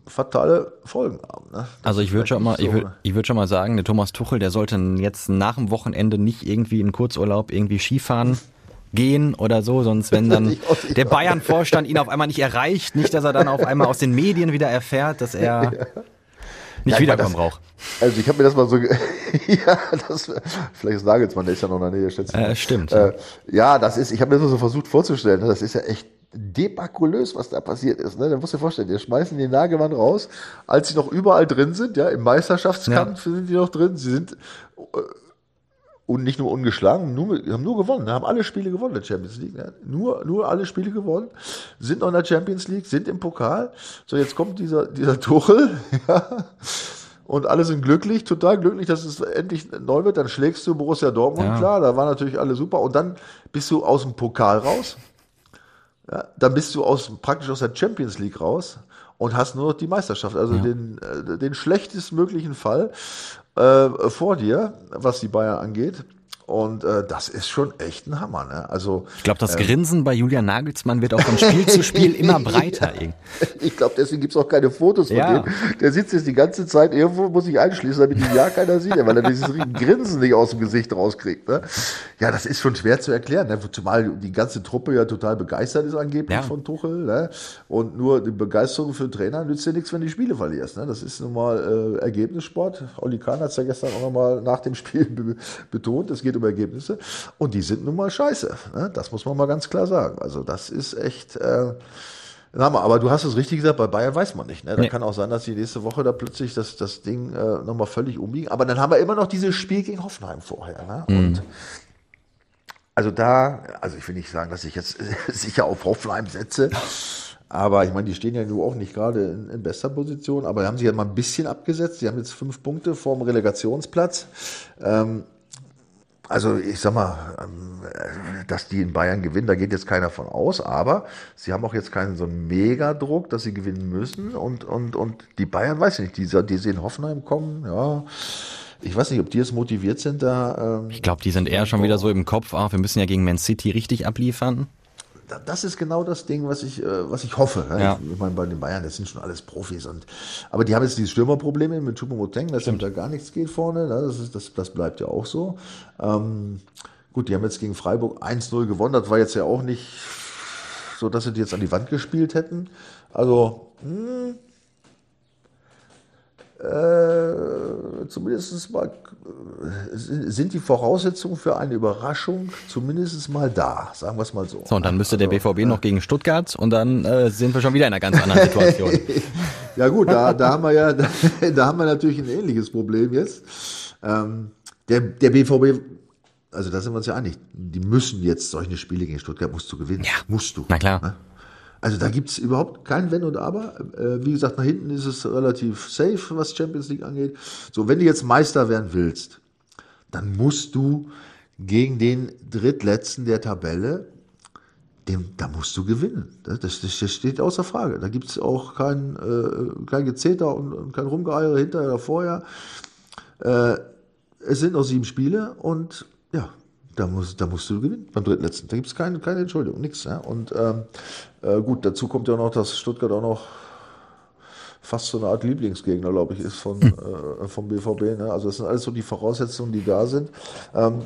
fatale Folgen haben. Ne? Also ich würde schon mal, so ich würde ich würd schon mal sagen, der Thomas Tuchel, der sollte jetzt nach dem Wochenende nicht irgendwie in Kurzurlaub irgendwie Skifahren gehen oder so, sonst wenn dann der Bayern-Vorstand ihn auf einmal nicht erreicht, nicht, dass er dann auf einmal aus den Medien wieder erfährt, dass er nicht ja, wiederkommen braucht. Also ich habe mir das mal so, ja, das, vielleicht ist Nagelsmann, der ist ja noch in der Nähe, schätze ich. Äh, stimmt. Äh, ja, das ist, ich habe mir das so versucht vorzustellen, ne, das ist ja echt debakulös, was da passiert ist. Ne? Da musst du dir vorstellen, die schmeißen den Nagelmann raus, als sie noch überall drin sind, ja, im Meisterschaftskampf ja. sind die noch drin, sie sind äh, und nicht nur ungeschlagen, nur, haben nur gewonnen, haben alle Spiele gewonnen in der Champions League. Ne? Nur, nur alle Spiele gewonnen, sind noch in der Champions League, sind im Pokal. So, jetzt kommt dieser, dieser Tuchel, ja, und alle sind glücklich, total glücklich, dass es endlich neu wird. Dann schlägst du Borussia Dortmund, ja. klar, da waren natürlich alle super. Und dann bist du aus dem Pokal raus. Ja, dann bist du aus, praktisch aus der Champions League raus und hast nur noch die Meisterschaft, also ja. den, äh, den schlechtestmöglichen Fall äh, vor dir, was die Bayern angeht. Und äh, das ist schon echt ein Hammer. Ne? Also ich glaube, das Grinsen bei Julian Nagelsmann wird auch von Spiel zu Spiel immer breiter. ich glaube, deswegen gibt's auch keine Fotos von Ja. dem. Der sitzt jetzt die ganze Zeit irgendwo, muss sich einschließen, damit ihn ja keiner sieht, weil er dieses Grinsen nicht aus dem Gesicht rauskriegt. Ne? Ja, das ist schon schwer zu erklären, ne? zumal die ganze Truppe ja total begeistert ist angeblich Ja. von Tuchel. Ne? Und nur die Begeisterung für den Trainer nützt dir nichts, wenn du die Spiele verlierst. Ne? Das ist nun mal äh, Ergebnissport. Olli Kahn hat es ja gestern auch nochmal nach dem Spiel be betont, es geht um Ergebnisse. Und die sind nun mal scheiße. Ne? Das muss man mal ganz klar sagen. Also das ist echt... Äh, Hammer. Aber du hast es richtig gesagt, bei Bayern weiß man nicht. Ne? Da Nee. kann auch sein, dass die nächste Woche da plötzlich das, das Ding äh, nochmal völlig umbiegen. Aber dann haben wir immer noch dieses Spiel gegen Hoffenheim vorher. Ne? Und also da, also ich will nicht sagen, dass ich jetzt sicher auf Hoffenheim setze. Aber ich meine, die stehen ja nun auch nicht gerade in, in bester Position, aber die haben sich ja mal ein bisschen abgesetzt. Die haben jetzt fünf Punkte vorm Relegationsplatz. Ähm, also ich sag mal, ähm, äh, dass die in Bayern gewinnen, da geht jetzt keiner von aus, aber sie haben auch jetzt keinen so einen Megadruck, dass sie gewinnen müssen und, und, und die Bayern, weiß ich nicht, die, die sehen Hoffenheim kommen, ja, ich weiß nicht, ob die jetzt motiviert sind da. Ähm, Ich glaube, die sind eher schon wieder so im Kopf, ah, wir müssen ja gegen Man City richtig abliefern. Da- das ist genau das Ding, was ich, äh, was ich hoffe. ne? Ja. Ich, ich meine, bei den Bayern, das sind schon alles Profis. Und, aber die haben jetzt diese Stürmerprobleme mit Choupo-Moteng, dass da gar nichts geht vorne. Ne? Das, ist, das, das bleibt ja auch so. Ähm, gut, die haben jetzt gegen Freiburg 1-0 gewonnen. Das war jetzt ja auch nicht so, dass sie die jetzt an die Wand gespielt hätten. Also, hm, äh, zumindest mal äh, sind die Voraussetzungen für eine Überraschung zumindest mal da, sagen wir es mal so. So, und dann müsste der BVB noch gegen Stuttgart und dann äh, sind wir schon wieder in einer ganz anderen Situation. Ja gut, da, da haben wir ja, da, da haben wir natürlich ein ähnliches Problem jetzt. Ähm, der, der BVB, also da sind wir uns ja einig, die müssen jetzt solche Spiele gegen Stuttgart, musst du gewinnen. Ja. Musst du. Na klar. Ne? Also da gibt's überhaupt kein Wenn und Aber. Äh, wie gesagt, nach hinten ist es relativ safe, was Champions League angeht. So, wenn du jetzt Meister werden willst, dann musst du gegen den Drittletzten der Tabelle, dem, da musst du gewinnen. Das, das, das steht außer Frage. Da gibt's auch kein, äh, kein Gezeter und, und kein Rumgeeiere hinterher oder vorher. Äh, es sind noch sieben Spiele und ja, da, muss, da musst du gewinnen beim Drittletzten. Da gibt's keine, keine Entschuldigung, nichts. Ja? Und ähm, äh, gut, dazu kommt ja noch, dass Stuttgart auch noch fast so eine Art Lieblingsgegner, glaube ich, ist von, äh, vom BVB. Ne? Also das sind alles so die Voraussetzungen, die da sind. Ähm,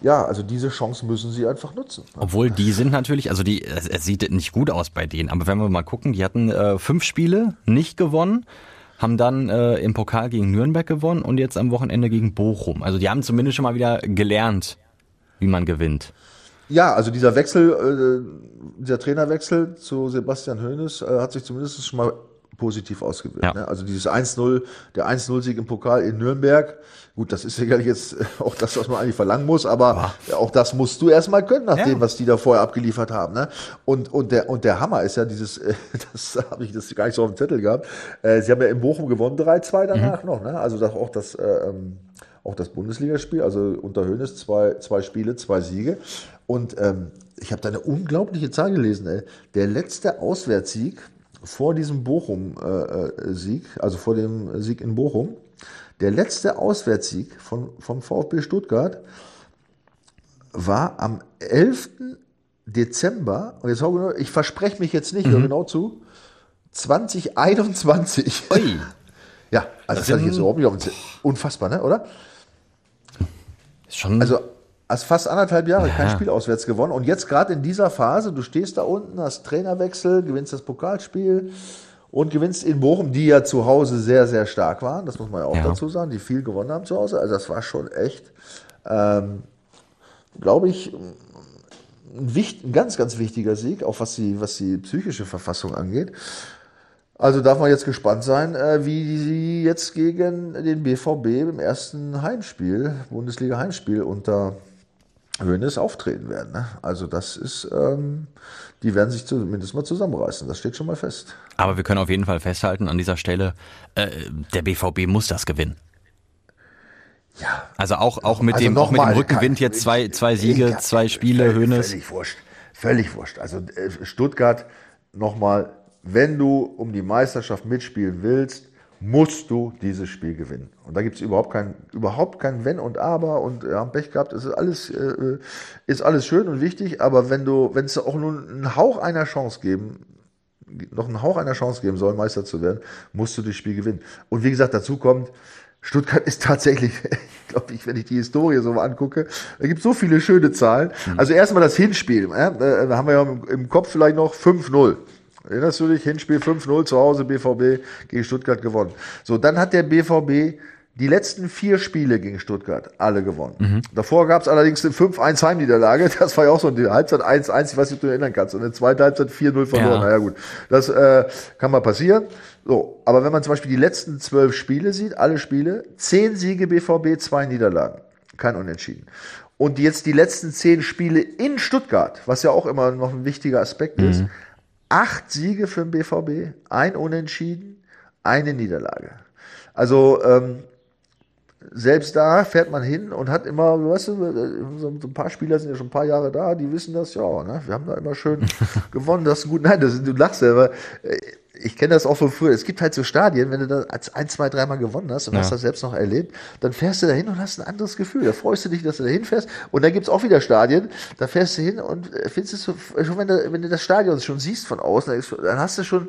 ja, also diese Chance müssen sie einfach nutzen. Obwohl die sind natürlich, also die, es, es sieht nicht gut aus bei denen, aber wenn wir mal gucken, die hatten äh, fünf Spiele nicht gewonnen, haben dann äh, im Pokal gegen Nürnberg gewonnen und jetzt am Wochenende gegen Bochum. Also die haben zumindest schon mal wieder gelernt, wie man gewinnt. Ja, also dieser Wechsel, äh, dieser Trainerwechsel zu Sebastian Hoeneß äh, hat sich zumindest schon mal positiv ausgewirkt. Ja. Ne? Also dieses 1-0, der 1-0-Sieg im Pokal in Nürnberg, gut, das ist sicherlich jetzt auch das, was man eigentlich verlangen muss, aber auch das musst du erstmal können, nach Ja. dem, was die da vorher abgeliefert haben. Ne? Und, und, der, und der Hammer ist ja dieses, äh, das habe ich das gar nicht so auf dem Zettel gehabt, äh, sie haben ja in Bochum gewonnen, 3-2 danach noch, ne? also das, auch das, äh, ähm, auch das Bundesligaspiel, also unter Hönes zwei, zwei Spiele, zwei Siege. Und ähm, ich habe da eine unglaubliche Zahl gelesen. Ey. Der letzte Auswärtssieg vor diesem Bochum-Sieg, also vor dem Sieg in Bochum, der letzte Auswärtssieg von, vom VfB Stuttgart war am 11. Dezember, und jetzt hau genau, ich verspreche mich jetzt nicht, hör genau zu, 2021. Ui. Ja, also das, hatte ich jetzt überhaupt nicht auf dem. Unfassbar, ne, oder? Ist schon, Also hast fast anderthalb Jahre kein Ja. Spiel auswärts gewonnen. Und jetzt gerade in dieser Phase, du stehst da unten, hast Trainerwechsel, gewinnst das Pokalspiel und gewinnst in Bochum, die ja zu Hause sehr, sehr stark waren. Das muss man ja auch Ja. dazu sagen, die viel gewonnen haben zu Hause. Also das war schon echt, ähm, glaube ich, ein, wicht, ein ganz, ganz wichtiger Sieg, auch was die, was die psychische Verfassung angeht. Also darf man jetzt gespannt sein, äh, wie sie jetzt gegen den BVB im ersten Heimspiel, Bundesliga-Heimspiel unter Hönes auftreten werden. Ne? Also das ist, ähm, die werden sich zumindest mal zusammenreißen. Das steht schon mal fest. aber wir können auf jeden Fall festhalten an dieser Stelle, äh, der BVB muss das gewinnen. Ja. Also auch, auch mit Also dem, auch mit dem Rückenwind jetzt zwei, zwei Siege, Ja, zwei Spiele, völlig- Hönes. Völlig wurscht. Völlig wurscht. Also äh, Stuttgart nochmal, wenn du um die Meisterschaft mitspielen willst, musst du dieses Spiel gewinnen. Und da gibt es überhaupt kein, überhaupt kein Wenn und Aber und ja, Pech gehabt, es ist alles, äh, ist alles schön und wichtig, aber wenn du, wenn es auch nur einen Hauch einer Chance geben, noch einen Hauch einer Chance geben soll, Meister zu werden, musst du das Spiel gewinnen. Und wie gesagt, dazu kommt, Stuttgart ist tatsächlich, ich glaube, ich, wenn ich die Historie so mal angucke, da gibt es so viele schöne Zahlen. Mhm. Also erstmal das Hinspiel, da haben wir ja im Kopf vielleicht noch 5-0. Erinnerst du dich? Hinspiel 5-0 zu Hause, BVB gegen Stuttgart gewonnen. So, dann hat der BVB die letzten vier Spiele gegen Stuttgart alle gewonnen. Mhm. Davor gab es allerdings eine 5-1 Heimniederlage. Das war ja auch so eine Halbzeit 1-1, ich weiß nicht, ob du erinnern kannst. Und eine zweite Halbzeit 4-0 verloren. Ja. Naja gut, das äh, kann mal passieren. So, aber wenn man zum Beispiel die letzten zwölf Spiele sieht, alle Spiele, zehn Siege BVB, zwei Niederlagen. Kein Unentschieden. Und jetzt die letzten zehn Spiele in Stuttgart, was ja auch immer noch ein wichtiger Aspekt mhm. ist, acht Siege für den BVB, ein Unentschieden, eine Niederlage. Also ähm, selbst da fährt man hin und hat immer, weißt du, so ein paar Spieler sind ja schon ein paar Jahre da, die wissen das, ja, ne? wir haben da immer schön gewonnen, das ist gut. Nein, das, du lachst ja, aber äh, ich kenne das auch von früher. Es gibt halt so Stadien, wenn du da ein, zwei, dreimal gewonnen hast und ja. hast das selbst noch erlebt, dann fährst du da hin und hast ein anderes Gefühl. Da freust du dich, dass du da hinfährst. Und dann gibt's auch wieder Stadien, da fährst du hin und findest es so, schon wenn du, wenn du das Stadion schon siehst von außen, dann hast du schon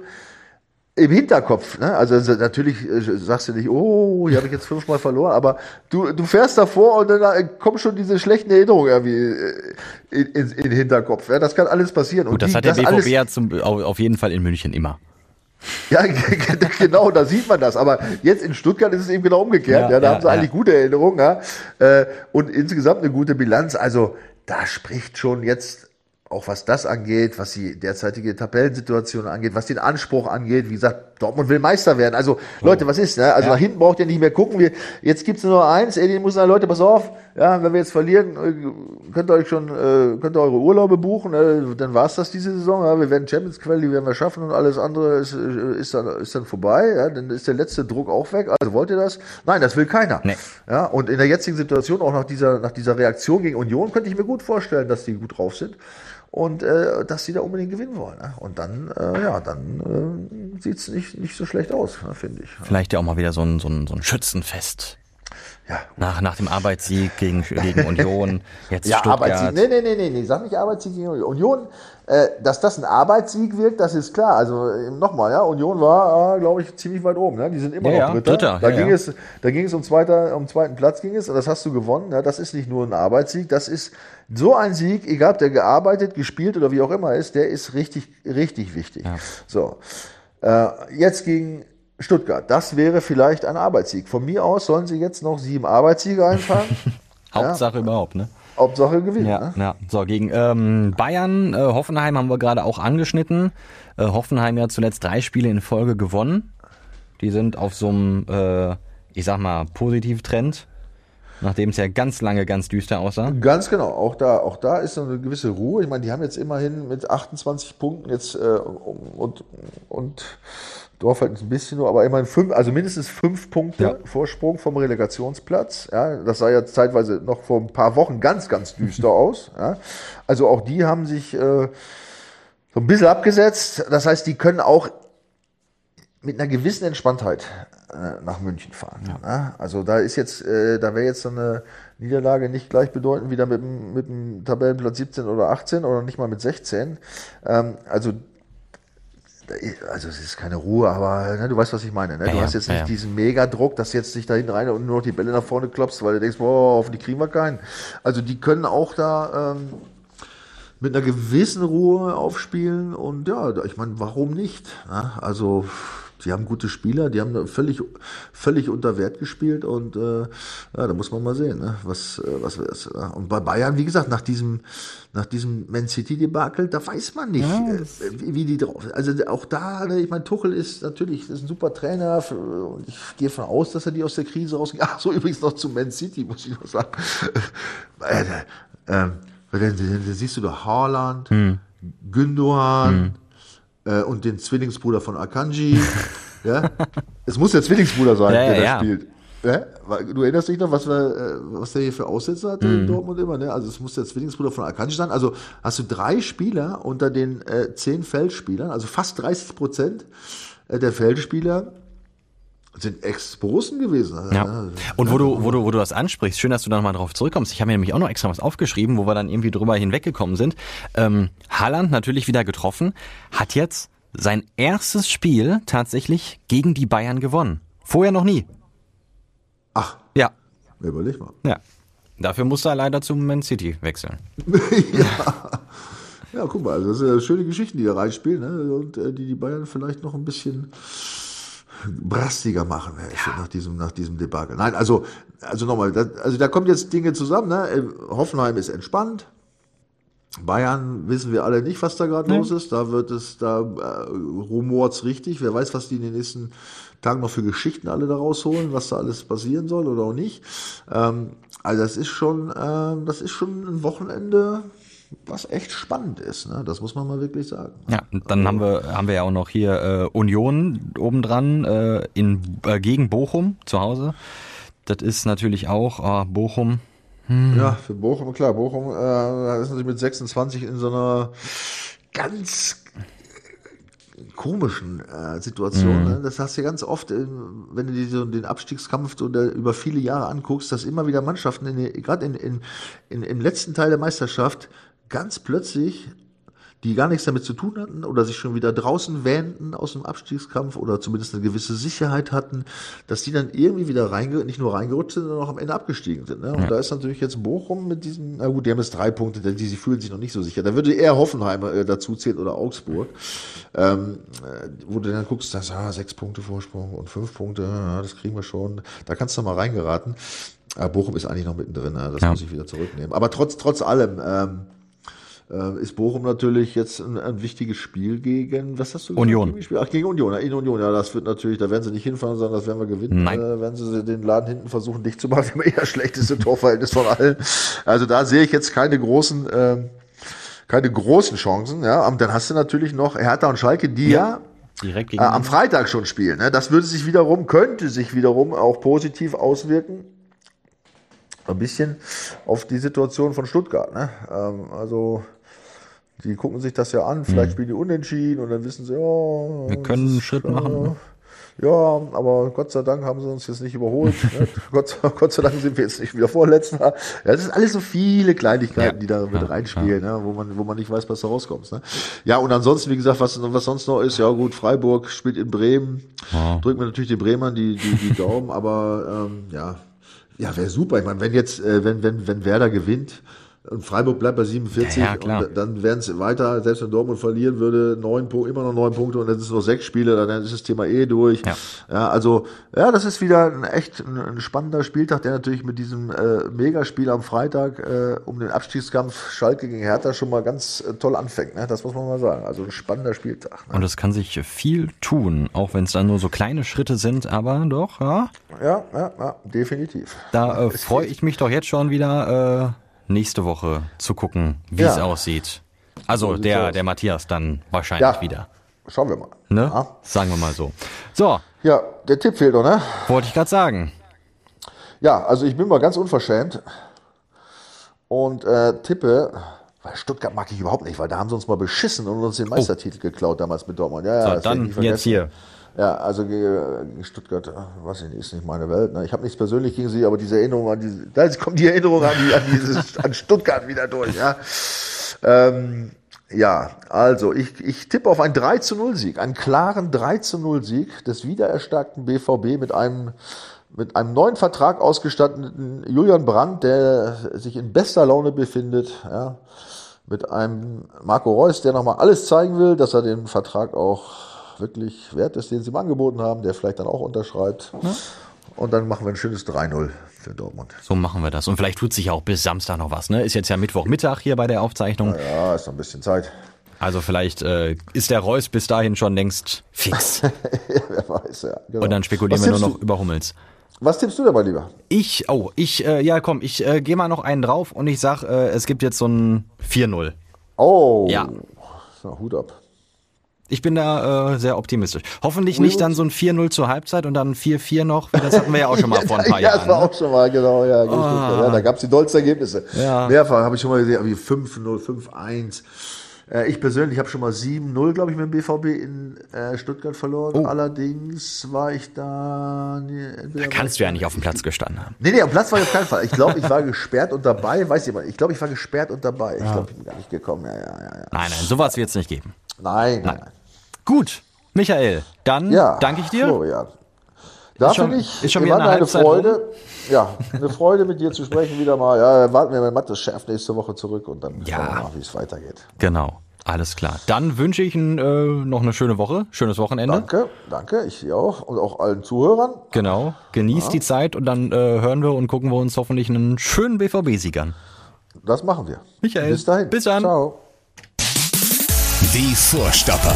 im Hinterkopf, ne? Also natürlich äh, sagst du nicht, oh, hier habe ich jetzt fünfmal verloren, aber du, du fährst davor und dann äh, kommen schon diese schlechten Erinnerungen irgendwie äh, in, in, in den Hinterkopf. Ja? Das kann alles passieren. Gut, und das die, hat der BVB ja zum, auf jeden Fall in München immer. Ja, genau, da sieht man das. Aber jetzt in Stuttgart ist es eben genau umgekehrt. Ja, ja da ja, haben sie eigentlich gute Erinnerungen ja? und insgesamt eine gute Bilanz. Also da spricht schon jetzt auch was das angeht, was die derzeitige Tabellensituation angeht, was den Anspruch angeht. Wie gesagt, Dortmund will Meister werden. Also. Leute, was ist? Ne? Also ja. nach hinten braucht ihr nicht mehr gucken. Wir, jetzt gibt's nur eins. Ey, die muss sagen, Leute, pass auf. Ja, wenn wir jetzt verlieren, äh, könnt ihr euch schon, äh, könnt ihr eure Urlaube buchen. Äh, dann war's das diese Saison. Ja, wir werden Champions Quali, die werden wir schaffen und alles andere ist, äh, ist dann ist dann vorbei. Ja, dann ist der letzte Druck auch weg. Also wollt ihr das? Nein, das will keiner. Nee. Ja, und in der jetzigen Situation auch nach dieser nach dieser Reaktion gegen Union könnte ich mir gut vorstellen, dass die gut drauf sind und äh, dass sie da unbedingt gewinnen wollen. Ne? Und dann, äh, ja, dann äh, sieht es nicht, nicht so schlecht aus, ne, finde ich. Vielleicht ja auch mal wieder so ein, so ein, so ein Schützenfest. Ja. Nach, nach dem Arbeitssieg gegen, gegen Union, jetzt ja, Stuttgart. Arbeitssieg. Nee, nee, nee, nee, nee, sag nicht Arbeitssieg gegen Union. Union äh, dass das ein Arbeitssieg wird, das ist klar. Also äh, nochmal, ja, Union war, äh, glaube ich, ziemlich weit oben. Ne? Die sind immer ja, noch Dritter. Dritter. Da, ja, ging Es, da ging es um, zweiter, um zweiten Platz ging es und das hast du gewonnen. Ne? Das ist nicht nur ein Arbeitssieg, das ist so ein Sieg, egal ob der gearbeitet, gespielt oder wie auch immer ist, der ist richtig, richtig wichtig. Ja. So. Äh, jetzt gegen Stuttgart. Das wäre vielleicht ein Arbeitssieg. Von mir aus sollen sie jetzt noch sieben Arbeitssiege einfahren. Hauptsache ja. überhaupt, ne? Hauptsache gewinnen. Ja, ne? ja. So, gegen ähm, Bayern, äh, Hoffenheim haben wir gerade auch angeschnitten. Äh, Hoffenheim ja zuletzt drei Spiele in Folge gewonnen. Die sind auf so einem, äh, ich sag mal, Positivtrend. Nachdem es ja ganz lange ganz düster aussah. Ganz genau. Auch da, auch da ist so eine gewisse Ruhe. Ich meine, die haben jetzt immerhin mit 28 Punkten jetzt äh, und, und Dorf halt ein bisschen nur, aber immerhin fünf, also mindestens fünf Punkte ja. Vorsprung vom Relegationsplatz. Ja, das sah ja zeitweise noch vor ein paar Wochen ganz, ganz düster aus. Ja. Also auch die haben sich äh, so ein bisschen abgesetzt. Das heißt, die können auch mit einer gewissen Entspanntheit äh, nach München fahren. Ja. Ja. Also da ist jetzt, äh, da wäre jetzt so eine Niederlage nicht gleichbedeutend wieder mit, mit dem Tabellenplatz 17 oder 18 oder nicht mal mit 16. Ähm, also also es ist keine Ruhe, aber ne, du weißt, was ich meine. Ne? Du ja, hast jetzt nicht ja. diesen Megadruck, dass jetzt dich da hinten rein und nur noch die Bälle nach vorne klopfst, weil du denkst, boah, hoffentlich kriegen wir keinen. Also die können auch da ähm, mit einer gewissen Ruhe aufspielen und ja, ich meine, warum nicht? Ne? Also Sie haben gute Spieler, die haben völlig, völlig unter Wert gespielt und äh, ja, da muss man mal sehen, ne? was, äh, was ist. Und bei Bayern, wie gesagt, nach diesem, nach diesem Man City Debakel, da weiß man nicht, ja. äh, wie die drauf. Also auch da, ne, ich meine, Tuchel ist natürlich ist ein super Trainer und ich gehe von aus, dass er die aus der Krise rausgeht. Ach so, übrigens noch zu Man City, muss ich noch sagen. äh, äh, dann, siehst du da Haaland, hm. Gündogan. Hm äh, und den Zwillingsbruder von Akanji. ja? Es muss der Zwillingsbruder sein, ja, der ja, da spielt. Ja? Du erinnerst dich noch, was, wir, äh, was der hier für Aussätze hatte mhm. in Dortmund immer? Ne? Also es muss der Zwillingsbruder von Akanji sein. Also hast du drei Spieler unter den äh, zehn Feldspielern, also fast 30 Prozent äh, der Feldspieler sind Ex-Borussen gewesen. Ja. Und wo du, wo du, wo du das ansprichst, schön, dass du da nochmal drauf zurückkommst. Ich habe mir nämlich auch noch extra was aufgeschrieben, wo wir dann irgendwie drüber hinweggekommen sind. Ähm, Haaland natürlich wieder getroffen, hat jetzt sein erstes Spiel tatsächlich gegen die Bayern gewonnen. Vorher noch nie. Ach. Ja. Überleg mal. Ja. Dafür musste er leider zum Man City wechseln. ja. Ja, guck mal, also das sind ja schöne Geschichten, die da reinspielen, ne? Und äh, die die Bayern vielleicht noch ein bisschen brastiger machen ja. nach diesem nach diesem Debakel. Nein, also also nochmal, also da kommen jetzt Dinge zusammen. Ne? Äh, Hoffenheim ist entspannt. Bayern wissen wir alle nicht, was da gerade los ist. Da wird es, da äh, rumort's richtig. Wer weiß, was die in den nächsten Tagen noch für Geschichten alle da rausholen, was da alles passieren soll oder auch nicht. Ähm, also das ist schon, äh, das ist schon ein Wochenende, was echt spannend ist. Ne? Das muss man mal wirklich sagen. Ja, und dann haben wir haben wir ja auch noch hier äh, Union obendran äh, in äh, gegen Bochum zu Hause. Das ist natürlich auch oh, Bochum. Hm. Ja, für Bochum klar. Bochum äh, ist natürlich mit 26 in so einer ganz komischen äh, Situation. Mhm. Ne? Das hast du ja ganz oft, wenn du dir so den Abstiegskampf oder über viele Jahre anguckst, dass immer wieder Mannschaften, gerade in, in, in, im letzten Teil der Meisterschaft, ganz plötzlich, die gar nichts damit zu tun hatten oder sich schon wieder draußen wähnten aus dem Abstiegskampf oder zumindest eine gewisse Sicherheit hatten, dass die dann irgendwie wieder reinge nicht nur reingerutscht sind, sondern auch am Ende abgestiegen sind. Ne? Und ja. da ist natürlich jetzt Bochum mit diesen, na gut, die haben jetzt drei Punkte, die, die fühlen sich noch nicht so sicher. Da würde eher Hoffenheim äh, dazu zählen oder Augsburg, ähm, äh, wo du dann guckst, das, ah, sechs Punkte Vorsprung und fünf Punkte, ja, das kriegen wir schon. Da kannst du mal reingeraten. Aber Bochum ist eigentlich noch mittendrin, ne? das ja. muss ich wieder zurücknehmen. Aber trotz, trotz allem, ähm, äh, ist Bochum natürlich jetzt ein, ein, wichtiges Spiel gegen, was hast du gesagt? Union. Ach, gegen Union, in Union, ja, das wird natürlich, da werden sie nicht hinfahren, sondern das werden wir gewinnen. Nein. Äh, werden sie den Laden hinten versuchen dicht zu machen, wir haben eher schlechteste Torverhältnis von allen. Also da sehe ich jetzt keine großen, äh, keine großen Chancen, ja. Und dann hast du natürlich noch Hertha und Schalke, die ja, ja direkt äh, am Freitag schon spielen. Ne? Das würde sich wiederum, könnte sich wiederum auch positiv auswirken ein bisschen auf die Situation von Stuttgart. Ne? Ähm, also die gucken sich das ja an, vielleicht mhm. spielen die unentschieden und dann wissen sie, ja. Wir können einen Schritt machen. Ne? Ja, aber Gott sei Dank haben sie uns jetzt nicht überholt. ne? Gott, Gott, sei Dank sind wir jetzt nicht wieder Vorletzter. Ja, das sind alles so viele Kleinigkeiten, ja. die da mit ja. reinspielen. Ne? wo, man, wo man nicht weiß, was da rauskommt. Ne? Ja, und ansonsten, wie gesagt, was, was sonst noch ist, ja gut, Freiburg spielt in Bremen. Drücken wir natürlich den Bremern die, die, die Daumen, aber ähm, ja, ja, wäre super. Ich meine, wenn jetzt, äh, wenn, wenn, wenn Werder gewinnt, und Freiburg bleibt bei 47 ja, ja, und dann werden es weiter, selbst wenn Dortmund verlieren würde, neun Punkte, immer noch neun Punkte und dann sind es nur sechs Spiele, dann ist das Thema eh durch. Ja, ja also ja, das ist wieder ein echt ein, ein spannender Spieltag, der natürlich mit diesem äh, Megaspiel am Freitag äh, um den Abstiegskampf Schalke gegen Hertha schon mal ganz äh, toll anfängt. Ne? Das muss man mal sagen. Also ein spannender Spieltag. Ne? Und es kann sich viel tun, auch wenn es dann nur so kleine Schritte sind, aber doch, ja. Ja, ja, ja definitiv. Da äh, freue ich mich doch jetzt schon wieder. Nächste Woche zu gucken, wie ja. es aussieht. Also so der, der Matthias dann wahrscheinlich ja. wieder. Schauen wir mal. Ne? Ja. Sagen wir mal so. So. Ja, der Tipp fehlt doch, ne? Wollte ich gerade sagen. Ja, also ich bin mal ganz unverschämt und äh, tippe, weil Stuttgart mag ich überhaupt nicht, weil da haben sie uns mal beschissen und uns den oh. Meistertitel oh. geklaut damals mit Dortmund. Ja, ja, so, dann jetzt hier. Ja, also Stuttgart, weiß ich nicht, ist nicht meine Welt. Ne? Ich habe nichts persönlich gegen sie, aber diese Erinnerung an diese, da kommt die Erinnerung an, die, an, dieses, an Stuttgart wieder durch. Ja, ähm, ja also ich, ich tippe auf einen 3 zu 0 Sieg, einen klaren 3 zu 0 Sieg des wiedererstarkten BVB mit einem mit einem neuen Vertrag ausgestatteten Julian Brandt, der sich in bester Laune befindet, ja, mit einem Marco Reus, der nochmal alles zeigen will, dass er den Vertrag auch wirklich wert ist, den sie ihm angeboten haben, der vielleicht dann auch unterschreibt. Ja. Und dann machen wir ein schönes 3-0 für Dortmund. So machen wir das. Und vielleicht tut sich auch bis Samstag noch was. Ne? Ist jetzt ja Mittwochmittag hier bei der Aufzeichnung. Ja, ist noch ein bisschen Zeit. Also vielleicht äh, ist der Reus bis dahin schon längst fix. ja, wer weiß, ja. Genau. Und dann spekulieren wir nur noch du? über Hummels. Was tippst du dabei lieber? Ich, oh, ich, äh, ja komm, ich äh, gehe mal noch einen drauf und ich sag, äh, es gibt jetzt so ein 4-0. Oh. Ja. So, Hut ab. Ich bin da äh, sehr optimistisch. Hoffentlich nicht dann so ein 4-0 zur Halbzeit und dann 4-4 noch. Das hatten wir ja auch schon mal vor ein paar ja, Jahren. Ja, das war ne? auch schon mal, genau. Ja, oh. ja da gab es die dollsten Ergebnisse. Ja. Mehrfach habe ich schon mal gesehen, wie 5-0, 5-1. Äh, ich persönlich habe schon mal 7-0, glaube ich, mit dem BVB in äh, Stuttgart verloren. Oh. Allerdings war ich da. Nee, Da kannst du ja nicht auf dem Platz gestanden haben. Nee, nee, am Platz war ich auf keinen Fall. Ich glaube, ich war gesperrt und dabei, weiß ich ich glaube, ich war gesperrt und dabei. Ich glaube, ich bin gar nicht gekommen. Ja, ja, ja, ja. Nein, nein, sowas wird es nicht geben. Nein, nein, nein. Gut, Michael, dann Ja, danke ich dir. Florian. Da schon- finde ich, ist schon mir wieder eine eine Freude. Ja, eine Freude mit dir zu sprechen wieder mal. Ja, warten wir mal Mattes Chef nächste Woche zurück und dann Ja. schauen wir mal, wie es weitergeht. Genau, alles klar. Dann wünsche ich Ihnen äh, noch eine schöne Woche, schönes Wochenende. Danke, danke, ich auch und auch allen Zuhörern. Genau, genießt die Zeit und dann äh, hören wir und gucken wir uns hoffentlich einen schönen BVB-Sieg an. Das machen wir. Michael, bis dahin. bis dann. Ciao. Die Vorstopper.